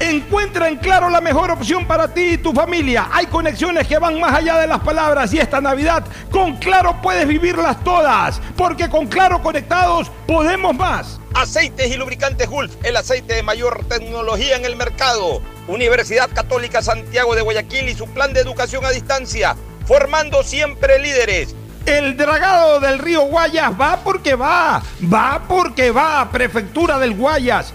Encuentra en Claro la mejor opción para ti y tu familia. Hay conexiones que van más allá de las palabras y esta Navidad con Claro puedes vivirlas todas, porque con Claro conectados podemos más. Aceites y lubricantes Gulf, el aceite de mayor tecnología en el mercado. Universidad Católica Santiago de Guayaquil y su plan de educación a distancia, formando siempre líderes. El dragado del río Guayas va porque va, va porque va, Prefectura del Guayas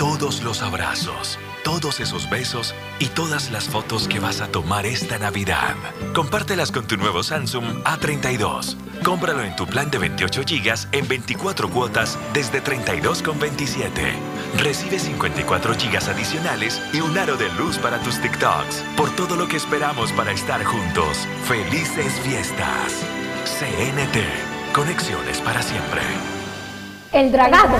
todos los abrazos, todos esos besos y todas las fotos que vas a tomar esta Navidad. Compártelas con tu nuevo Samsung A32. Cómpralo en tu plan de 28 GB en 24 cuotas desde 32,27. Recibe 54 GB adicionales y un aro de luz para tus TikToks. Por todo lo que esperamos para estar juntos. Felices fiestas. CNT. Conexiones para siempre. El dragado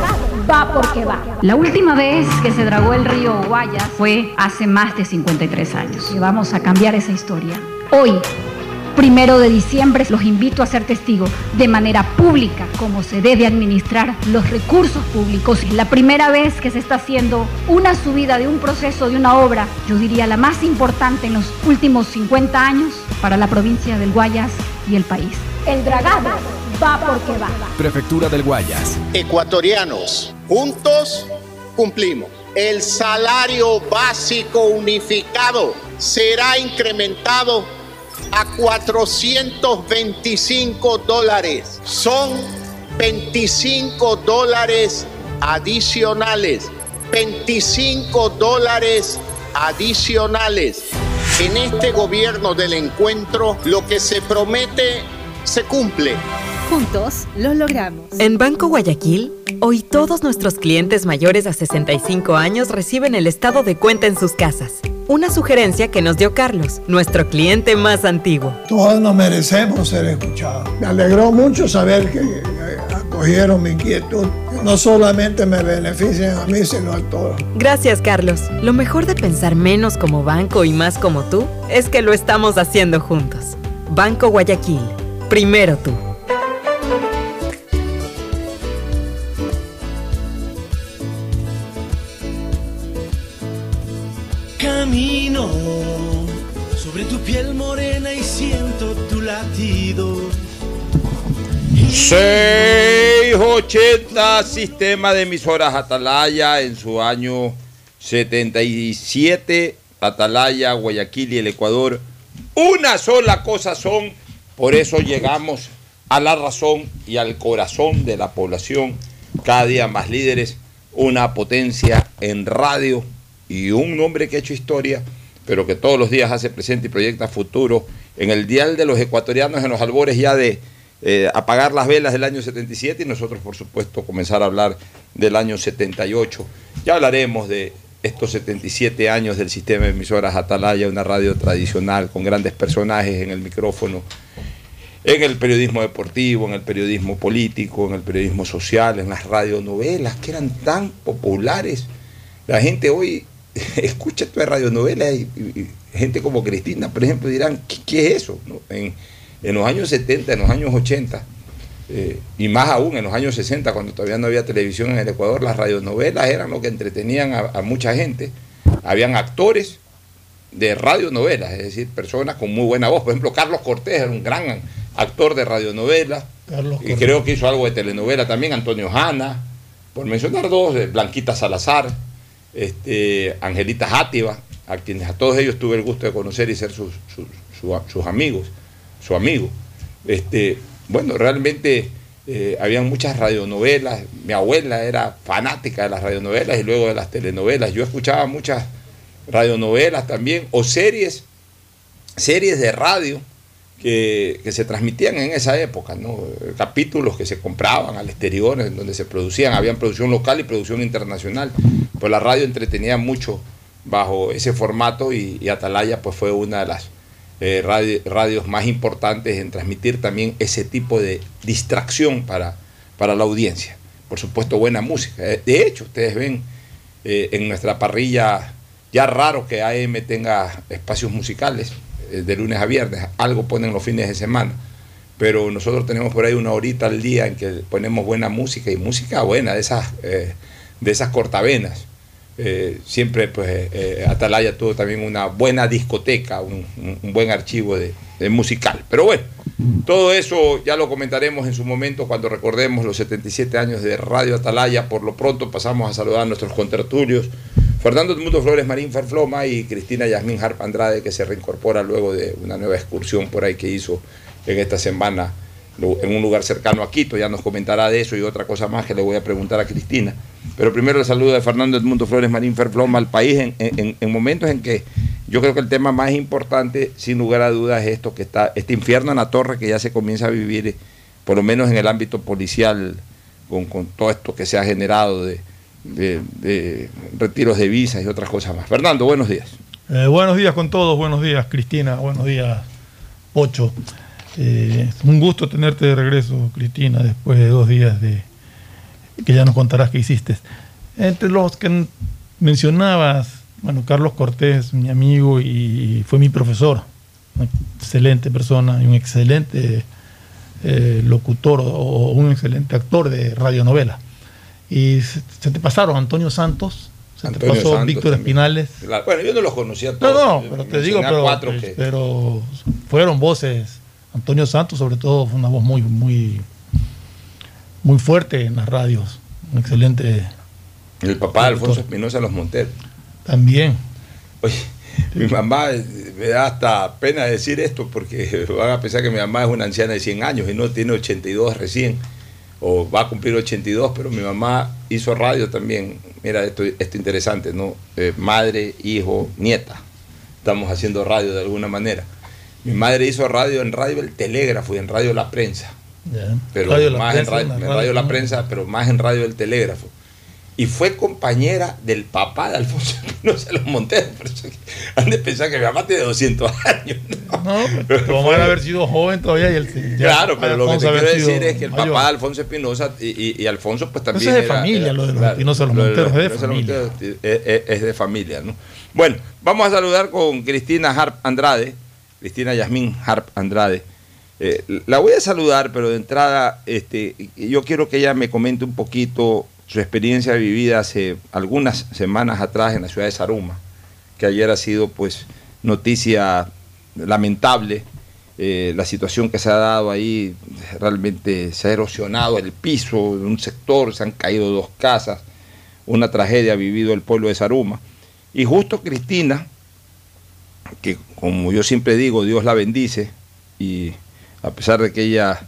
va porque va. La última vez que se dragó el río Guayas fue hace más de 53 años. Y vamos a cambiar esa historia. Hoy, primero de diciembre, los invito a ser testigos de manera pública cómo se debe administrar los recursos públicos. La primera vez que se está haciendo una subida de un proceso, de una obra, yo diría la más importante en los últimos 50 años para la provincia del Guayas y el país. El dragado va porque va. Prefectura del Guayas. Ecuatorianos, juntos cumplimos. El salario básico unificado será incrementado a 425 dólares. Son 25 dólares adicionales. 25 dólares adicionales. En este gobierno del encuentro, lo que se promete se cumple. Juntos lo logramos. En Banco Guayaquil, hoy todos nuestros clientes mayores a 65 años reciben el estado de cuenta en sus casas. Una sugerencia que nos dio Carlos, nuestro cliente más antiguo. Todos nos merecemos ser escuchados. Me alegró mucho saber que acogieron mi inquietud. No solamente me benefician a mí, sino a todos. Gracias, Carlos. Lo mejor de pensar menos como banco y más como tú es que lo estamos haciendo juntos. Banco Guayaquil. Primero tú. Piel morena y siento tu latido. 680 Sistema de emisoras Atalaya en su año 77. Atalaya, Guayaquil y el Ecuador. Una sola cosa son por eso llegamos a la razón y al corazón de la población, cada día más líderes, una potencia en radio y un hombre que ha hecho historia, pero que todos los días hace presente y proyecta futuro en el dial de los ecuatorianos en los albores ya de eh, apagar las velas del año 77 y nosotros por supuesto comenzar a hablar del año 78. Ya hablaremos de estos 77 años del sistema de emisoras Atalaya, una radio tradicional con grandes personajes en el micrófono, en el periodismo deportivo, en el periodismo político, en el periodismo social, en las radionovelas que eran tan populares. La gente hoy escucha estas radionovelas y, y- y gente como Cristina, por ejemplo, dirán, ¿qué, qué es eso? ¿no? En, en los años 70, en los años 80, eh, y más aún en los años 60, cuando todavía no había televisión en el Ecuador, las radionovelas eran lo que entretenían a, a mucha gente. Habían actores de radionovelas, es decir, personas con muy buena voz. Por ejemplo, Carlos Cortés era un gran actor de radionovelas. Carlos Y creo que hizo algo de telenovela también, Antonio Hanna, por mencionar dos, eh, Blanquita Salazar, este, Angelita Játiva, a quienes a todos ellos tuve el gusto de conocer y ser sus, sus- su- sus amigos, su amigo. Este, bueno, realmente eh, habían muchas radionovelas, mi abuela era fanática de las radionovelas y luego de las telenovelas. Yo escuchaba muchas radionovelas también, o series, series de radio que, se transmitían en esa época, ¿no? capítulos que se compraban al exterior, en donde se producían, habían producción local y producción internacional. Pues la radio entretenía mucho bajo ese formato y, Atalaya pues fue una de las eh, radio- radios más importantes en transmitir también ese tipo de distracción para, para la audiencia. Por supuesto, buena música. Eh, De hecho, ustedes ven eh, en nuestra parrilla, ya raro que AM tenga espacios musicales de lunes a viernes, algo ponen los fines de semana, pero nosotros tenemos por ahí una horita al día en que ponemos buena música y música buena, de esas, eh, de esas cortavenas. Eh, siempre pues eh, Atalaya tuvo también una buena discoteca, un, buen archivo de musical. Pero bueno, todo eso ya lo comentaremos en su momento cuando recordemos los 77 años de Radio Atalaya. Por lo pronto pasamos a saludar a nuestros contertulios. Fernando Edmundo Flores Marín Ferfloma y Cristina Yasmín Harp Andrade, que se reincorpora luego de una nueva excursión por ahí que hizo en esta semana en un lugar cercano a Quito. Ya nos comentará de eso y otra cosa más que le voy a preguntar a Cristina. Pero primero el saludo de Fernando Edmundo Flores Marín Ferfloma al país en, en- en momentos en que yo creo que el tema más importante, sin lugar a dudas, es esto que está, este infierno en la torre que ya se comienza a vivir, por lo menos en el ámbito policial, con, con todo esto que se ha generado de, de- retiros de visas y otras cosas más. Fernando, buenos días. Eh, buenos días con todos, buenos días Cristina, buenos días Pocho. Eh, es un gusto tenerte de regreso, Cristina, después de dos días de que ya nos contarás qué hiciste. Entre los que mencionabas, bueno, Carlos Cortés, mi amigo y fue mi profesor, una excelente persona y un excelente eh, locutor o un excelente actor de radionovela. Y se, se te pasaron Antonio Santos, se Antonio te pasó Santos Víctor también. Espinales, Bueno, yo no los conocía no, todos. no, Yo pero te digo, pero, cuatro que- pero fueron voces. Antonio Santos, sobre todo, fue una voz muy, muy, muy fuerte en las radios. Un excelente El papá de Alfonso Espinosa Los Monteros. también. Oye, mi mamá eh, me da hasta pena decir esto porque van a pensar que mi mamá es una anciana de 100 años y no tiene 82 recién, o va a cumplir 82, pero mi mamá hizo radio también. Mira, esto, esto interesante, ¿no? Eh, madre, hijo, nieta. Estamos haciendo radio de alguna manera. Mi madre hizo radio en Radio El Telégrafo y en Radio La Prensa. Pero Radio La más Prensa, en, radio, en radio, La. Prensa, pero más en Radio El Telégrafo. Y fue compañera del papá de Alfonso Espinosa Los Monteros. Por eso han de pensar que mi mamá tiene 200 años. No, pero tu mamá debe haber sido joven todavía y el ya claro, pero lo que te quiero decir es que el mayor. papá de Alfonso Espinosa y, y- y Alfonso pues también Eso es de era- familia, era- lo de los claro, Espinosa Los lo de los Monteros, es de familia. Monteros es, es- es de familia, ¿no? Bueno, vamos a saludar con Cristina Harp Andrade, Cristina Yasmín Harp Andrade. Eh, la voy a saludar, pero de entrada este, yo quiero que ella me comente un poquito su experiencia vivida hace algunas semanas atrás en la ciudad de Saruma, que ayer ha sido pues noticia lamentable. eh, la situación que se ha dado ahí, realmente se ha erosionado el piso de un sector, se han caído dos casas, una tragedia ha vivido el pueblo de Saruma. Y justo Cristina, que como yo siempre digo, Dios la bendice, y a pesar de que ella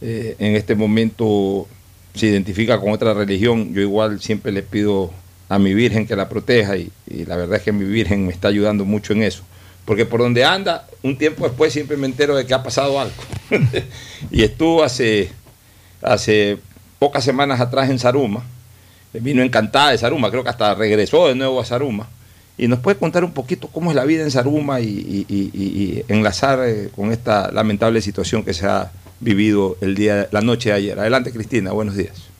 eh, en este momento se identifica con otra religión, yo igual siempre le pido a mi Virgen que la proteja y, la verdad es que mi Virgen me está ayudando mucho en eso. Porque por donde anda, un tiempo después siempre me entero de que ha pasado algo. y estuvo hace, hace pocas semanas atrás en Saruma vino encantada de Saruma, creo que hasta regresó de nuevo a Saruma. Y nos puede contar un poquito cómo es la vida en Saruma y- y enlazar eh, con esta lamentable situación que se ha vivido el día, la noche de ayer. Adelante, Cristina, buenos días.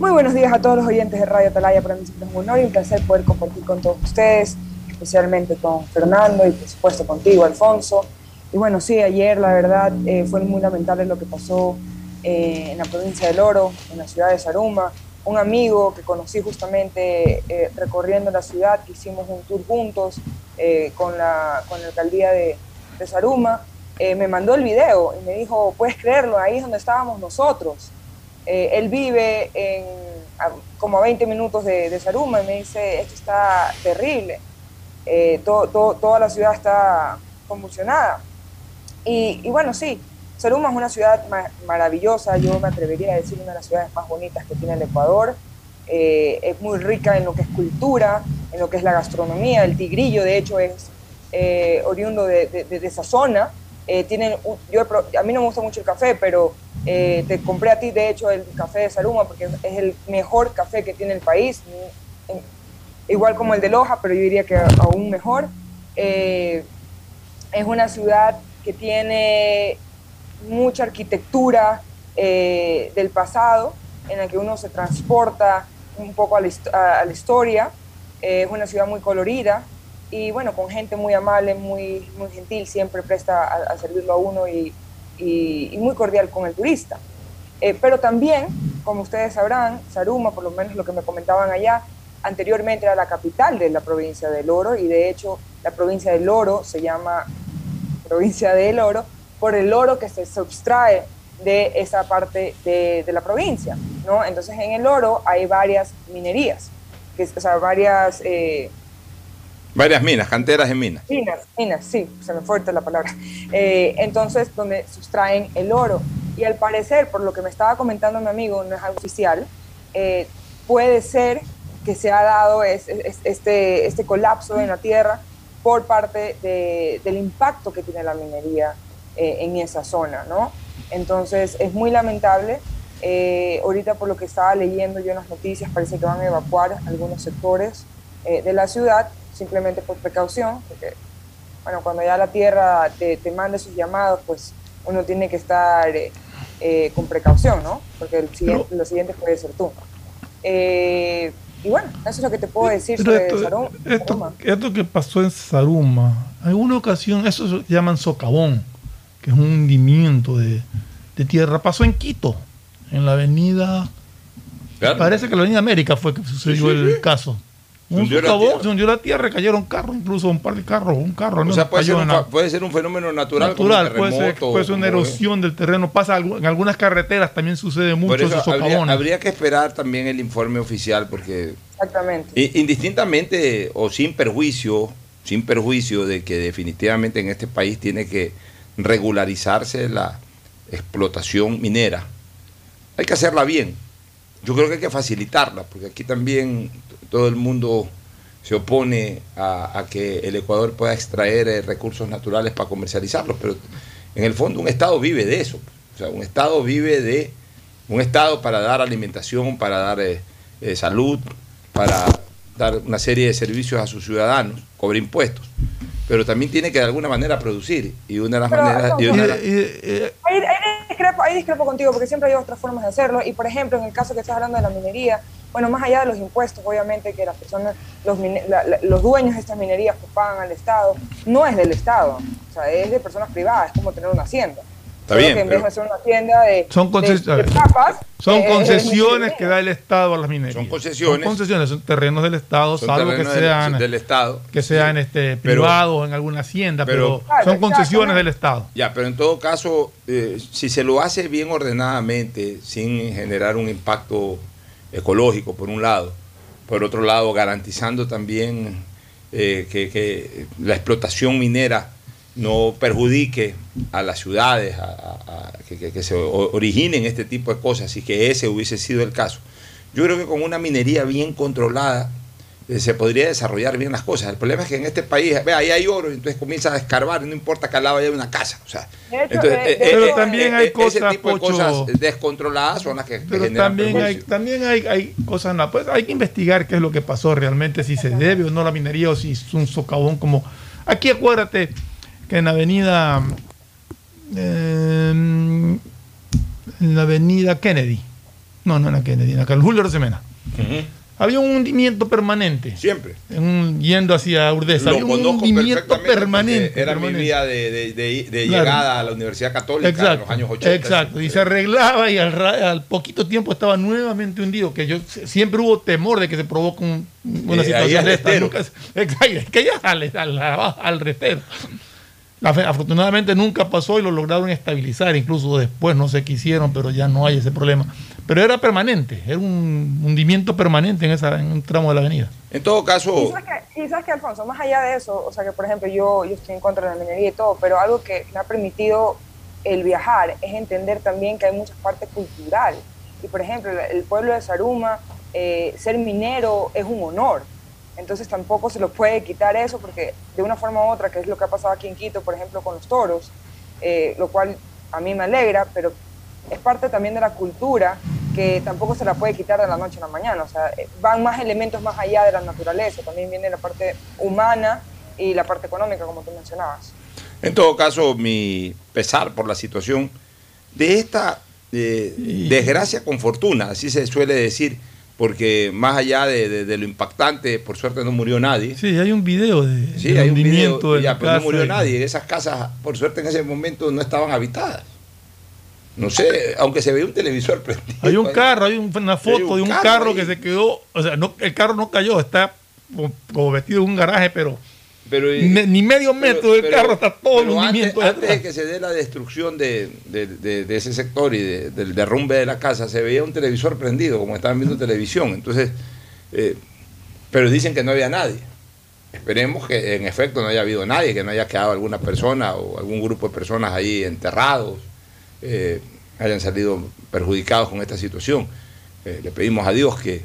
Muy buenos días a todos los oyentes de Radio Atalaya. Para mí es un honor y un placer poder compartir con todos ustedes, especialmente con Fernando y por supuesto contigo, Alfonso. Y bueno, sí, ayer la verdad eh, fue muy lamentable lo que pasó eh, en la provincia del Oro, en la ciudad de Saruma. Un amigo que conocí justamente eh, recorriendo la ciudad, que hicimos un tour juntos eh, con, la, con la alcaldía de, de Saruma, eh, me mandó el video y me dijo, puedes creerlo, ahí es donde estábamos nosotros. Eh, él vive en, a- como a 20 minutos de, de Saruma y me dice, esto está terrible, Eh, to- to- toda la ciudad está convulsionada. Y, y bueno, sí, Saruma es una ciudad ma- maravillosa, yo me atrevería a decir una de las ciudades más bonitas que tiene el Ecuador. Eh, es muy rica en lo que es cultura, en lo que es la gastronomía. El tigrillo, de hecho, es eh, oriundo de, de- de- de esa zona. Eh, tienen, yo a mí no me gusta mucho el café, pero eh, te compré a ti, de hecho, el café de Saruma porque es el mejor café que tiene el país, en- igual como el de Loja, pero yo diría que aún mejor. Eh, es una ciudad que tiene mucha arquitectura eh, del pasado, en la que uno se transporta un poco a la, a la historia. Eh, es una ciudad muy colorida y bueno, con gente muy amable, muy, muy gentil, siempre presta a, a servirlo a uno y, y- y muy cordial con el turista. Eh, pero también, como ustedes sabrán, Saruma, por lo menos lo que me comentaban allá, anteriormente era la capital de la provincia del Oro y de hecho la provincia del Oro se llama provincia del oro por el oro que se subtrae de esa parte de, de la provincia, ¿no? Entonces en el oro hay varias minerías, que, o sea, varias eh, Varias minas, canteras en minas. minas, minas, sí, se me fue ahorita la palabra. Eh, entonces, donde sustraen el oro. Y al parecer, por lo que me estaba comentando mi amigo, no es algo oficial, eh, puede ser que se ha dado es- es- este, este colapso en la tierra por parte de- del impacto que tiene la minería eh, en esa zona, ¿no? Entonces, es muy lamentable. Eh, ahorita, por lo que estaba leyendo yo en las noticias, parece que van a evacuar algunos sectores eh, de la ciudad simplemente por precaución, porque bueno, cuando ya la tierra te, te manda sus llamados, pues uno tiene que estar eh, eh, con precaución, ¿no? Porque el siguiente, lo siguiente puede ser tú. Eh, y bueno, eso es lo que te puedo decir Pero sobre esto, Sarum- esto, Saruma. esto que pasó en Saruma, alguna ocasión, eso se llaman socavón, que es un hundimiento de, de tierra, pasó en Quito, en la avenida, parece que la avenida América fue que sucedió Sí, sí, el sí. caso. Se Un hundió la tierra. se hundió la tierra, cayeron carros, incluso un par de carros, un carro. O no sea, puede ser, un, puede ser fenómeno natural, natural, como un puede ser, terremoto, puede ser una erosión del terreno, pasa en algunas carreteras también sucede mucho eso esos habría, habría que esperar también el informe oficial, porque Exactamente. indistintamente o sin perjuicio, sin perjuicio de que definitivamente en este país tiene que regularizarse la explotación minera, hay que hacerla bien. Yo creo que hay que facilitarla, porque aquí también todo el mundo se opone a, a que el Ecuador pueda extraer eh, recursos naturales para comercializarlos, pero en el fondo un Estado vive de eso. O sea, un Estado vive de un Estado para dar alimentación, para dar eh, eh, salud, para dar una serie de servicios a sus ciudadanos, cobra impuestos, pero también tiene que de alguna manera producir y una de las Pero, maneras... y una de las- Ahí, ahí discrepo, ahí discrepo contigo porque siempre hay otras formas de hacerlo y por ejemplo en el caso que estás hablando de la minería, bueno, más allá de los impuestos, obviamente que las personas, los, la- la- los dueños de estas minerías pues pagan al Estado, no es del Estado, o sea, es de personas privadas, es como tener una hacienda. Está bien, que en pero- vez de hacer una tienda de, Son conces- de papas, Son eh, concesiones es que da el Estado a las minerías. Son concesiones. Son concesiones, son terrenos del Estado, Son salvo que del- sean, del Estado. que sean este, Pero- privados en alguna hacienda, pero, pero- son concesiones del Estado. Ya, pero en todo caso, eh, si se lo hace bien ordenadamente, sin generar un impacto ecológico, por un lado, por otro lado, garantizando también eh, que, la explotación minera no perjudique a las ciudades, a, que, que- se originen este tipo de cosas y que ese hubiese sido el caso. Yo creo que con una minería bien controlada se podría desarrollar bien las cosas. El problema es que en este país, ve, ahí hay oro, y entonces comienzas a escarbar, no importa que al lado haya una casa. O sea, hecho, entonces, eh, eh, de Pero eh, también eh, hay eh, cosas, ese tipo de cosas descontroladas son las que, que Pero generan también hay, también hay, hay cosas, no, pues hay que investigar qué es lo que pasó realmente, si se debe o no la minería o si es un socavón como... Aquí acuérdate que en la avenida... eh, en la avenida Kennedy, no, no en la Kennedy, en la Carlos Julio Rosemena, Ujú. Había un hundimiento permanente. Siempre. En un- yendo hacia Urdesa, Lo había un hundimiento permanente. Era permanente. mi vía de, de- de- de Claro. llegada a la Universidad Católica en Exacto, los años 80. exacto. Y se arreglaba y al, al poquito tiempo estaba nuevamente hundido. Que yo siempre hubo temor de que se provoque un- una Eh, situación de esta. Nunca exacto, que ya al, al, al Afortunadamente nunca pasó y lo lograron estabilizar. Incluso después no sé qué hicieron, pero ya no hay ese problema. Pero era permanente, era un hundimiento permanente en, esa, en un tramo de la avenida. En todo caso, sabes, que, y sabes que, Alfonso, más allá de eso, o sea que por ejemplo yo, yo estoy en contra de la minería y todo, pero algo que me ha permitido el viajar es entender también que hay muchas partes cultural. Y por ejemplo, el- el pueblo de Saruma, eh, ser minero es un honor. Entonces tampoco se lo puede quitar eso porque de una forma u otra, que es lo que ha pasado aquí en Quito, por ejemplo, con los toros, eh, lo cual a mí me alegra, pero es parte también de la cultura que tampoco se la puede quitar de la noche a la mañana. O sea, eh, van más elementos más allá de la naturaleza. También viene la parte humana y la parte económica, como tú mencionabas. en todo caso, mi pesar por la situación de esta eh, desgracia con fortuna, así se suele decir, porque más allá de, de- de lo impactante, por suerte no murió nadie. Sí, hay un video de, Sí, hay un video, de ya, pero no murió nadie. Esas casas, por suerte, en ese momento no estaban habitadas. No sé, aunque se veía un televisor prendido. Hay un carro, hay un- una foto Hay un de un carro que se quedó, o sea, no, el carro no cayó, está como, como metido en un garaje, pero, Pero, eh, ni medio metro pero- del pero- carro está todo el antes, hundimiento. antes de que se dé la destrucción de, de- de- de ese sector y de- del derrumbe de la casa, se veía un televisor prendido, como estaban viendo televisión. Entonces, eh, pero dicen que no había nadie. Esperemos que en efecto no haya habido nadie, que no haya quedado alguna persona o algún grupo de personas ahí enterrados, eh, hayan salido perjudicados con esta situación. Eh, le pedimos a Dios que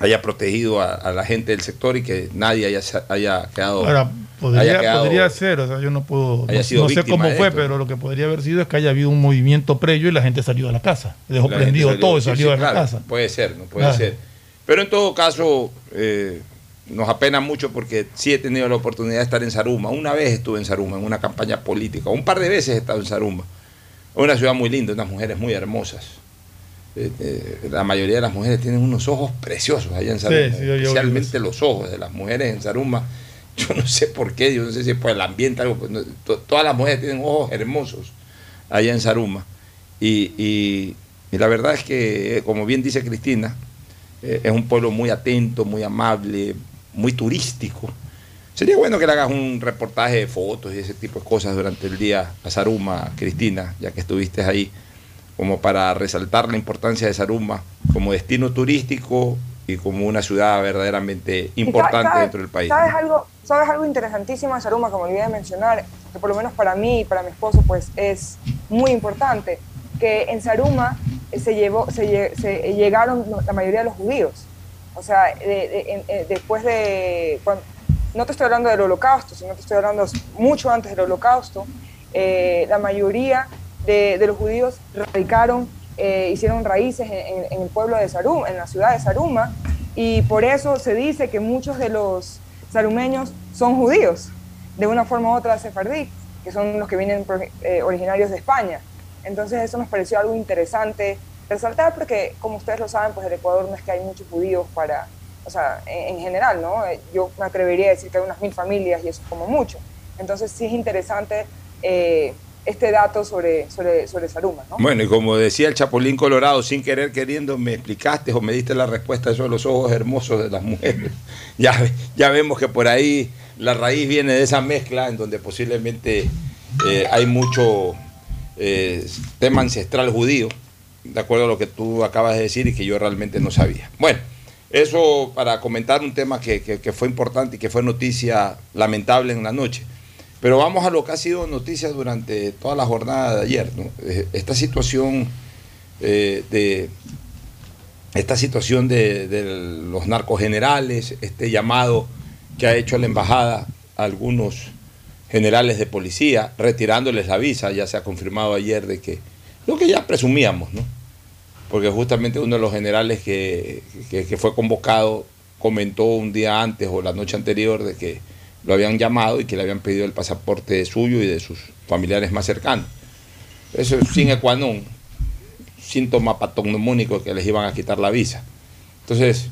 haya protegido a, a la gente del sector y que nadie haya, haya quedado. Ahora, haya podría, quedado- podría ser, o sea, yo no puedo, no, no sé cómo fue, pero lo que podría haber sido es que haya habido un movimiento previo y la gente salió de la casa, dejó La prendido salió- todo y salió sí, de claro, la casa. Puede ser, no puede Claro. ser. Pero en todo caso, eh, nos apena mucho porque sí he tenido la oportunidad de estar en Saruma. Una vez estuve en Saruma, en una campaña política. Un par de veces he estado en Saruma. Una ciudad muy linda, unas mujeres muy hermosas. Eh, eh, la mayoría de las mujeres tienen unos ojos preciosos allá en Sí, Saruma. sí, yo- yo vi especialmente los ojos de las mujeres en Saruma. Yo no sé por qué, yo no sé si es por el ambiente, algo. pues, no, to- todas las mujeres tienen ojos hermosos allá en Saruma. Y, y- y la verdad es que, eh, como bien dice Cristina, eh, es un pueblo muy atento, muy amable, muy turístico. Sería bueno que le hagas un reportaje de fotos y ese tipo de cosas durante el día a Saruma, Cristina, ya que estuviste ahí, como para resaltar la importancia de Saruma como destino turístico y como una ciudad verdaderamente importante sabes- dentro del país. ¿sabes algo, ¿Sabes algo interesantísimo de Saruma, como olvidé de mencionar, que por lo menos para mí y para mi esposo pues es muy importante? Que en Saruma eh, se, llevó, se, se llegaron la mayoría de los judíos. O sea, de- de- en- eh, después de... cuan- no te estoy hablando del holocausto, sino te estoy hablando mucho antes del holocausto. eh, la mayoría de, los judíos radicaron, eh, hicieron raíces en, el pueblo de Saruma, en la ciudad de Saruma, y por eso se dice que muchos de los sarumeños son judíos, de una forma u otra sefardí, que son los que vienen eh, originarios de España. Entonces eso nos pareció algo interesante resaltar porque, como ustedes lo saben, pues el Ecuador no es que hay muchos judíos para, o sea, en, en general, ¿no? Eh, Yo me atrevería a decir que hay unas mil familias y eso es como mucho. Entonces sí es interesante este dato sobre, sobre, sobre Saruma, ¿no? Bueno, y como decía el Chapulín Colorado, sin querer queriendo, me explicaste o me diste la respuesta de los ojos hermosos de las mujeres. Ya, ya vemos que por ahí la raíz viene de esa mezcla en donde posiblemente eh, hay mucho eh, tema ancestral judío, de acuerdo a lo que tú acabas de decir y que yo realmente no sabía. Bueno, eso para comentar un tema que, que- que fue importante y que fue noticia lamentable en la noche. Pero vamos a lo que ha sido noticia durante toda la jornada de ayer. ¿no? Eh, Esta situación eh, de esta situación de, los narcogenerales, este llamado que ha hecho la embajada a algunos generales de policía, retirándoles la visa, ya se ha confirmado ayer de que lo que ya presumíamos, ¿no? Porque justamente uno de los generales que, que fue convocado comentó un día antes o la noche anterior de que lo habían llamado y que le habían pedido el pasaporte suyo y de sus familiares más cercanos. Eso es sin ecuanón, síntoma patognomónico que les iban a quitar la visa. Entonces,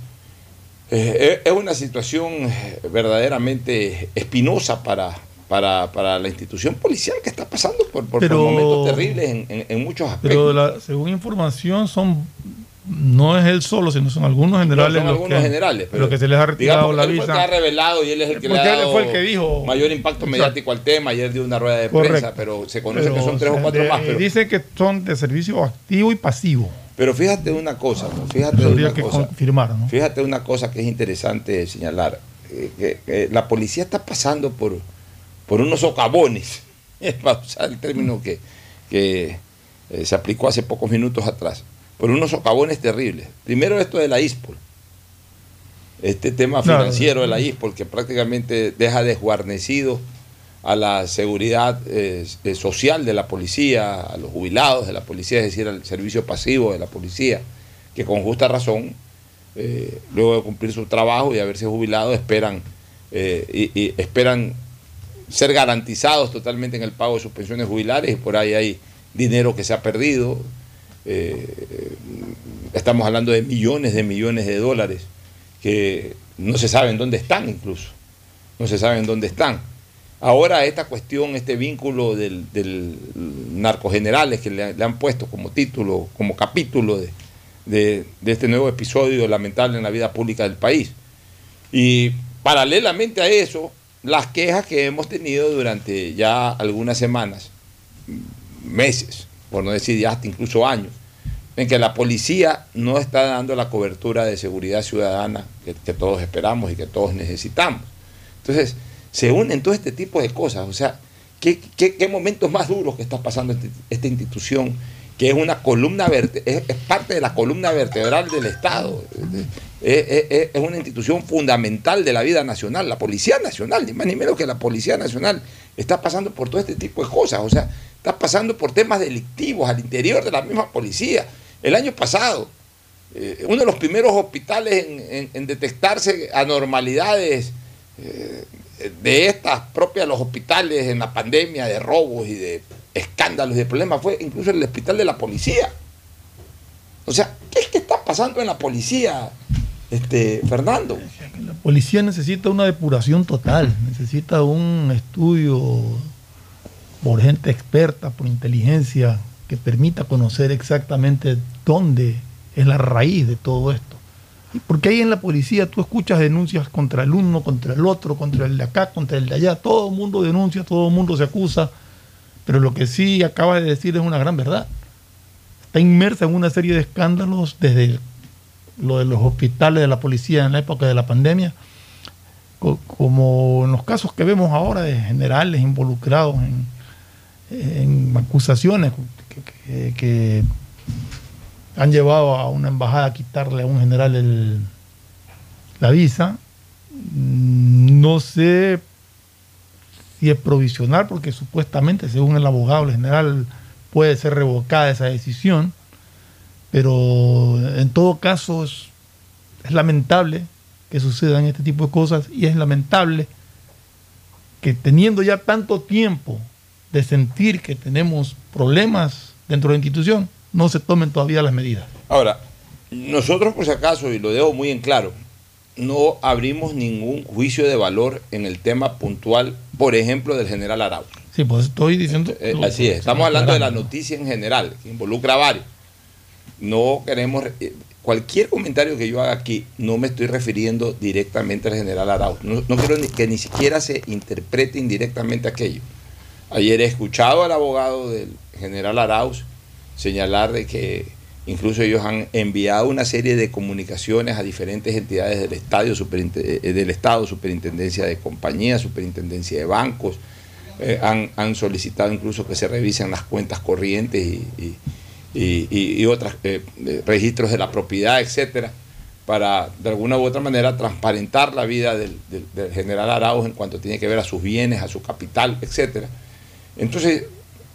eh, es una situación eh, verdaderamente espinosa para, para, para, la institución policial que está pasando por, por, Pero- por momentos terribles en, en- en muchos aspectos. Pero la- según información son no es él solo, sino son algunos generales son los algunos que, generales, pero los que se les ha retirado digamos, la él fue el que ha visa. revelado y él es el que le ha dado fue el que dijo- mayor impacto mediático al tema. Ayer dio una rueda de Correcto. prensa, pero se conoce que son tres o cuatro de- más. Pero, Dice que son de servicio activo y pasivo. pero fíjate una cosa, ¿no? fíjate una que cosa. confirmar, ¿no? Fíjate una cosa que es interesante señalar. eh, que, que la policía está pasando por, por unos socavones, para usar el término que, que eh, se aplicó hace pocos minutos atrás, por unos socavones terribles. Primero esto de la ISPOL, este tema financiero de la ISPOL que prácticamente deja desguarnecido a la seguridad eh, eh, social de la policía, a los jubilados de la policía, es decir, al servicio pasivo de la policía, que con justa razón, eh, luego de cumplir su trabajo y haberse jubilado, esperan, eh, y, y esperan ser garantizados totalmente en el pago de sus pensiones jubilares y por ahí hay dinero que se ha perdido. Eh, estamos hablando de millones de millones de dólares que no se saben dónde están incluso. No se saben dónde están. Ahora esta cuestión, este vínculo del, del narcogenerales que le, han puesto como título, como capítulo de este nuevo episodio lamentable en la vida pública del país. Y paralelamente a eso, las quejas que hemos tenido durante ya algunas semanas, meses, por no decir ya hasta incluso años, en que la policía no está dando la cobertura de seguridad ciudadana que, todos esperamos y que todos necesitamos. Entonces, se unen todo este tipo de cosas. O sea, ¿qué, qué- qué momentos más duros que está pasando este- esta institución, que es una columna verte- es, parte de la columna vertebral del Estado. Es, es- es- es una institución fundamental de la vida nacional. La Policía Nacional, ni más ni menos que la Policía Nacional, está pasando por todo este tipo de cosas. O sea, está pasando por temas delictivos al interior de la misma policía. El año pasado, eh, uno de los primeros hospitales en, detectarse anormalidades eh, de estas propias los hospitales en la pandemia, de robos y de escándalos y de problemas, fue incluso el hospital de la policía. O sea, ¿qué es que está pasando en la policía, este, Fernando? La policía necesita una depuración total, necesita un estudio por gente experta, por inteligencia, que permita conocer exactamente dónde es la raíz de todo esto. Porque ahí en la policía tú escuchas denuncias contra el uno, contra el otro, contra el de acá, contra el de allá, todo el mundo denuncia, todo el mundo se acusa, pero lo que sí acaba de decir es una gran verdad. Está inmersa en una serie de escándalos desde lo de los hospitales de la policía en la época de la pandemia, co- como en los casos que vemos ahora de generales involucrados en, en acusaciones que, han llevado a una embajada a quitarle a un general la visa. No sé si es provisional, porque supuestamente, según el abogado, el general puede ser revocada esa decisión pero en todo caso es lamentable que sucedan este tipo de cosas y es lamentable que teniendo ya tanto tiempo de sentir que tenemos problemas dentro de la institución, no se tomen todavía las medidas. Ahora, nosotros por si acaso, y lo dejo muy en claro, no abrimos ningún juicio de valor en el tema puntual, por ejemplo, del general Arauz. Sí, pues estoy diciendo... Eh, así es, estamos hablando de la noticia en general, que involucra a varios. No queremos, eh, cualquier comentario que yo haga aquí, no me estoy refiriendo directamente al general Arauz. No, no quiero ni- que ni siquiera se interprete indirectamente aquello. Ayer he escuchado al abogado del general Arauz señalar de que incluso ellos han enviado una serie de comunicaciones a diferentes entidades del, estadio, eh, del Estado, superintendencia de compañías, superintendencia de bancos, eh, han, solicitado incluso que se revisen las cuentas corrientes y, y- y, y- otros registros de la propiedad, etcétera, para de alguna u otra manera transparentar la vida del, del- del general Arauz en cuanto tiene que ver a sus bienes, a su capital, etcétera. Entonces,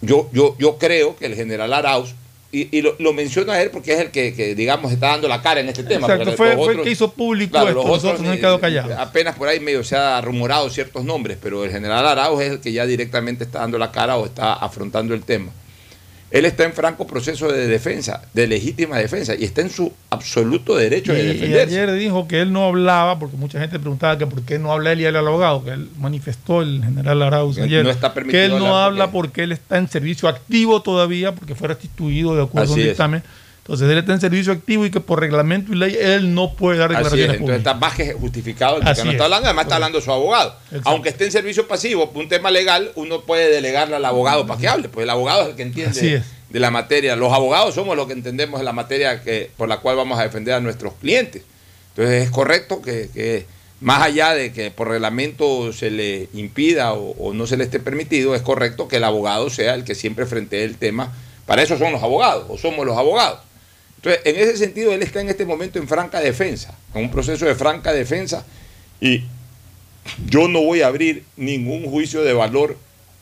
yo, yo, yo creo que el general Arauz, y, y lo, lo menciono a él porque es el que, que, digamos, está dando la cara en este tema. Exacto, fue, los fue el otros- que hizo público Claro, esto, los nosotros otros, nos hemos eh, quedado callados. Apenas por ahí medio se ha rumorado ciertos nombres, pero el general Arauz es el que ya directamente está dando la cara o está afrontando el tema. Él está en franco proceso de defensa, de legítima defensa, y está en su absoluto derecho de Y, y defenderse. ayer dijo que él no hablaba, porque mucha gente preguntaba que por qué no habla él y el abogado, que él manifestó el general Arauz ayer, no está permitido que él no habla porque él está en servicio activo todavía, porque fue restituido de acuerdo a un Así es. Entonces él está en servicio activo y que por reglamento y ley él no puede dar Así es, declaraciones entonces públicas. está más que justificado el que Así no está es. hablando, además está hablando su abogado. Exacto. Aunque esté en servicio pasivo, por un tema legal, uno puede delegarle al abogado para que hable, pues el abogado es el que Así entiende de la materia. Los abogados somos los que entendemos de la materia que, por la cual vamos a defender a nuestros clientes. Entonces es correcto que, que más allá de que por reglamento se le impida o, o no se le esté permitido, es correcto que el abogado sea el que siempre frente el tema. Para eso son los abogados, o somos los abogados. Entonces, en ese sentido, él está en este momento en franca defensa, en un proceso de franca defensa, y yo no voy a abrir ningún juicio de valor.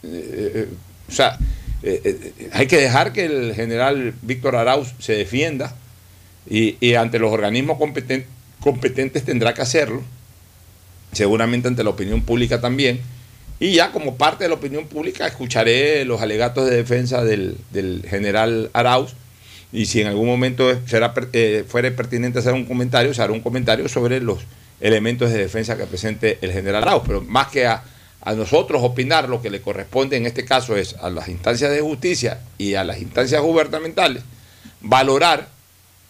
eh, eh, o sea, eh, eh, hay que dejar que el general Víctor Arauz se defienda y, ante los organismos competen- competentes tendrá que hacerlo, seguramente ante la opinión pública también. Y ya como parte de la opinión pública escucharé los alegatos de defensa del, del general Arauz y si en algún momento será, eh, fuera pertinente hacer un comentario, se hará un comentario sobre los elementos de defensa que presente el general Arauz. Pero más que a, a nosotros opinar, lo que le corresponde en este caso es a las instancias de justicia y a las instancias gubernamentales valorar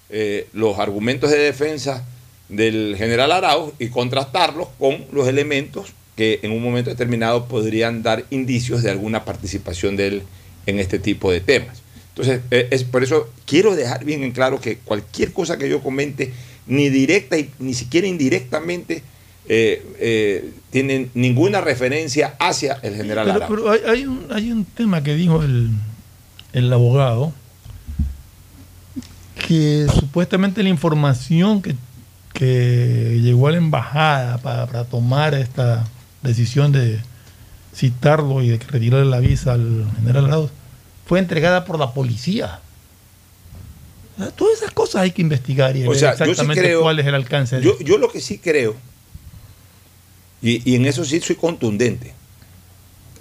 eh, los argumentos de defensa del general Arauz y contrastarlos con los elementos que en un momento determinado podrían dar indicios de alguna participación de él en este tipo de temas. Entonces, eh, es por eso quiero dejar bien en claro que cualquier cosa que yo comente, ni directa y ni siquiera indirectamente, eh, eh, tiene ninguna referencia hacia el general Pero, pero hay, hay un, hay un tema que dijo el, el abogado, que supuestamente la información que, que llegó a la embajada para, para tomar esta decisión de citarlo y de retirarle la visa al general Arauz fue entregada por la policía. O sea, Todas esas cosas hay que investigar y O ver sea, yo sí exactamente creo- cuál es el alcance de Yo, yo lo que sí creo, y, y en eso sí soy contundente,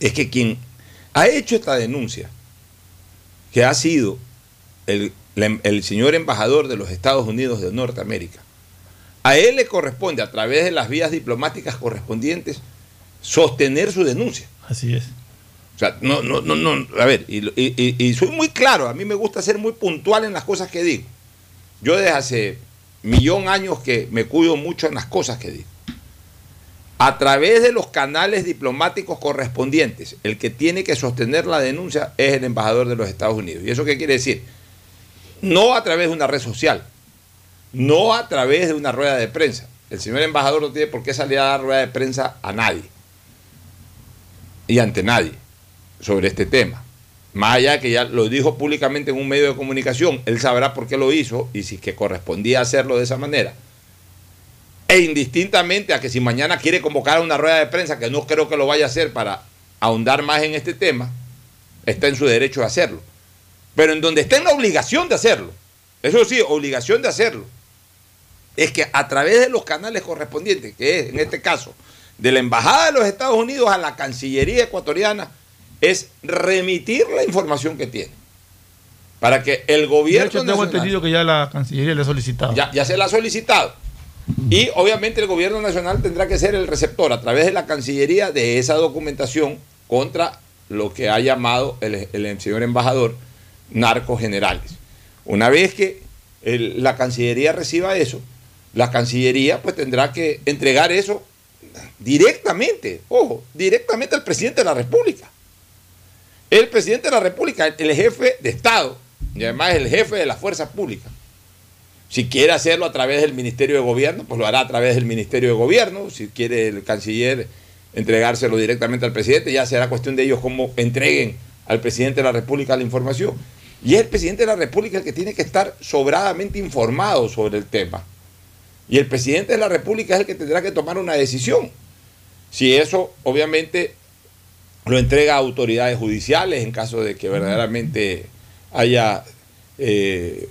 es que quien ha hecho esta denuncia, que ha sido el, la- el señor embajador de los Estados Unidos de Norteamérica, a él le corresponde, a través de las vías diplomáticas correspondientes, sostener su denuncia. Así es. O sea, no, no, no, no, a ver, y, y- soy muy claro, a mí me gusta ser muy puntual en las cosas que digo. Yo desde hace millón años que me cuido mucho en las cosas que digo. A través de los canales diplomáticos correspondientes, el que tiene que sostener la denuncia es el embajador de los Estados Unidos. ¿Y eso qué quiere decir? No a través de una red social, no a través de una rueda de prensa. El señor embajador no tiene por qué salir a dar rueda de prensa a nadie y ante nadie sobre este tema. Más allá que ya lo dijo públicamente en un medio de comunicación, él sabrá por qué lo hizo y si es que correspondía hacerlo de esa manera. E indistintamente a que si mañana quiere convocar a una rueda de prensa, que no creo que lo vaya a hacer para ahondar más en este tema, está en su derecho de hacerlo. Pero en donde está en la obligación de hacerlo, eso sí, obligación de hacerlo, es que a través de los canales correspondientes, que es en este caso de la Embajada de los Estados Unidos a la Cancillería ecuatoriana, es remitir la información que tiene. Para que el De gobierno hecho, tengo nacional- entendido que ya la Cancillería le ha solicitado. ya, ya se la ha solicitado. Y obviamente el gobierno nacional tendrá que ser el receptor a través de la Cancillería de esa documentación contra lo que ha llamado el, el señor embajador narcos generales. Una vez que el- la Cancillería reciba eso, la Cancillería pues tendrá que entregar eso directamente, ojo, directamente al presidente de la República. El presidente de la República, el jefe de Estado, y además el jefe de las fuerzas públicas. Si quiere hacerlo a través del Ministerio de Gobierno, pues lo hará a través del Ministerio de Gobierno. Si quiere el canciller entregárselo directamente al presidente, ya será cuestión de ellos cómo entreguen al presidente de la República la información. Y es el presidente de la República el que tiene que estar sobradamente informado sobre el tema. Y el presidente de la República es el que tendrá que tomar una decisión. Si eso, obviamente, lo entrega a autoridades judiciales en caso de que verdaderamente haya eh,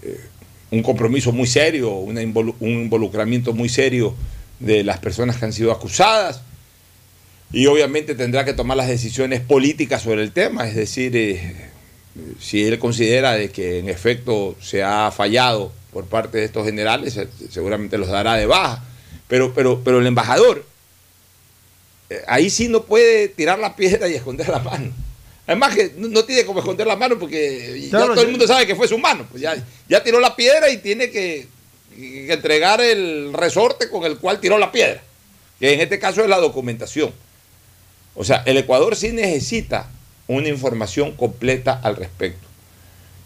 un compromiso muy serio, un involucramiento muy serio de las personas que han sido acusadas. Y obviamente tendrá que tomar las decisiones políticas sobre el tema, es decir, eh, si él considera de que en efecto se ha fallado por parte de estos generales, eh, seguramente los dará de baja. Pero, pero, pero el embajador, ahí sí no puede tirar la piedra y esconder la mano. Además que no, tiene como esconder la mano porque ya todo el mundo sabe que fue su mano. Pues ya, ya tiró la piedra y tiene que, que, entregar el resorte con el cual tiró la piedra. Que en este caso es la documentación. O sea, el Ecuador sí necesita una información completa al respecto.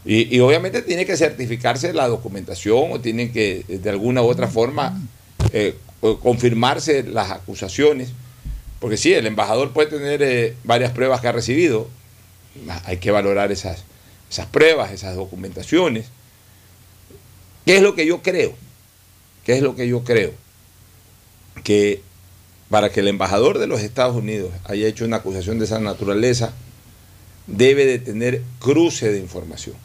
Y, obviamente tiene que certificarse la documentación o tiene que de alguna u otra forma eh, confirmarse las acusaciones. Porque sí, el embajador puede tener eh, varias pruebas que ha recibido. Hay que valorar esas, esas pruebas, esas documentaciones. ¿Qué es lo que yo creo? ¿Qué es lo que yo creo? Que para que el embajador de los Estados Unidos haya hecho una acusación de esa naturaleza, debe de tener cruce de información.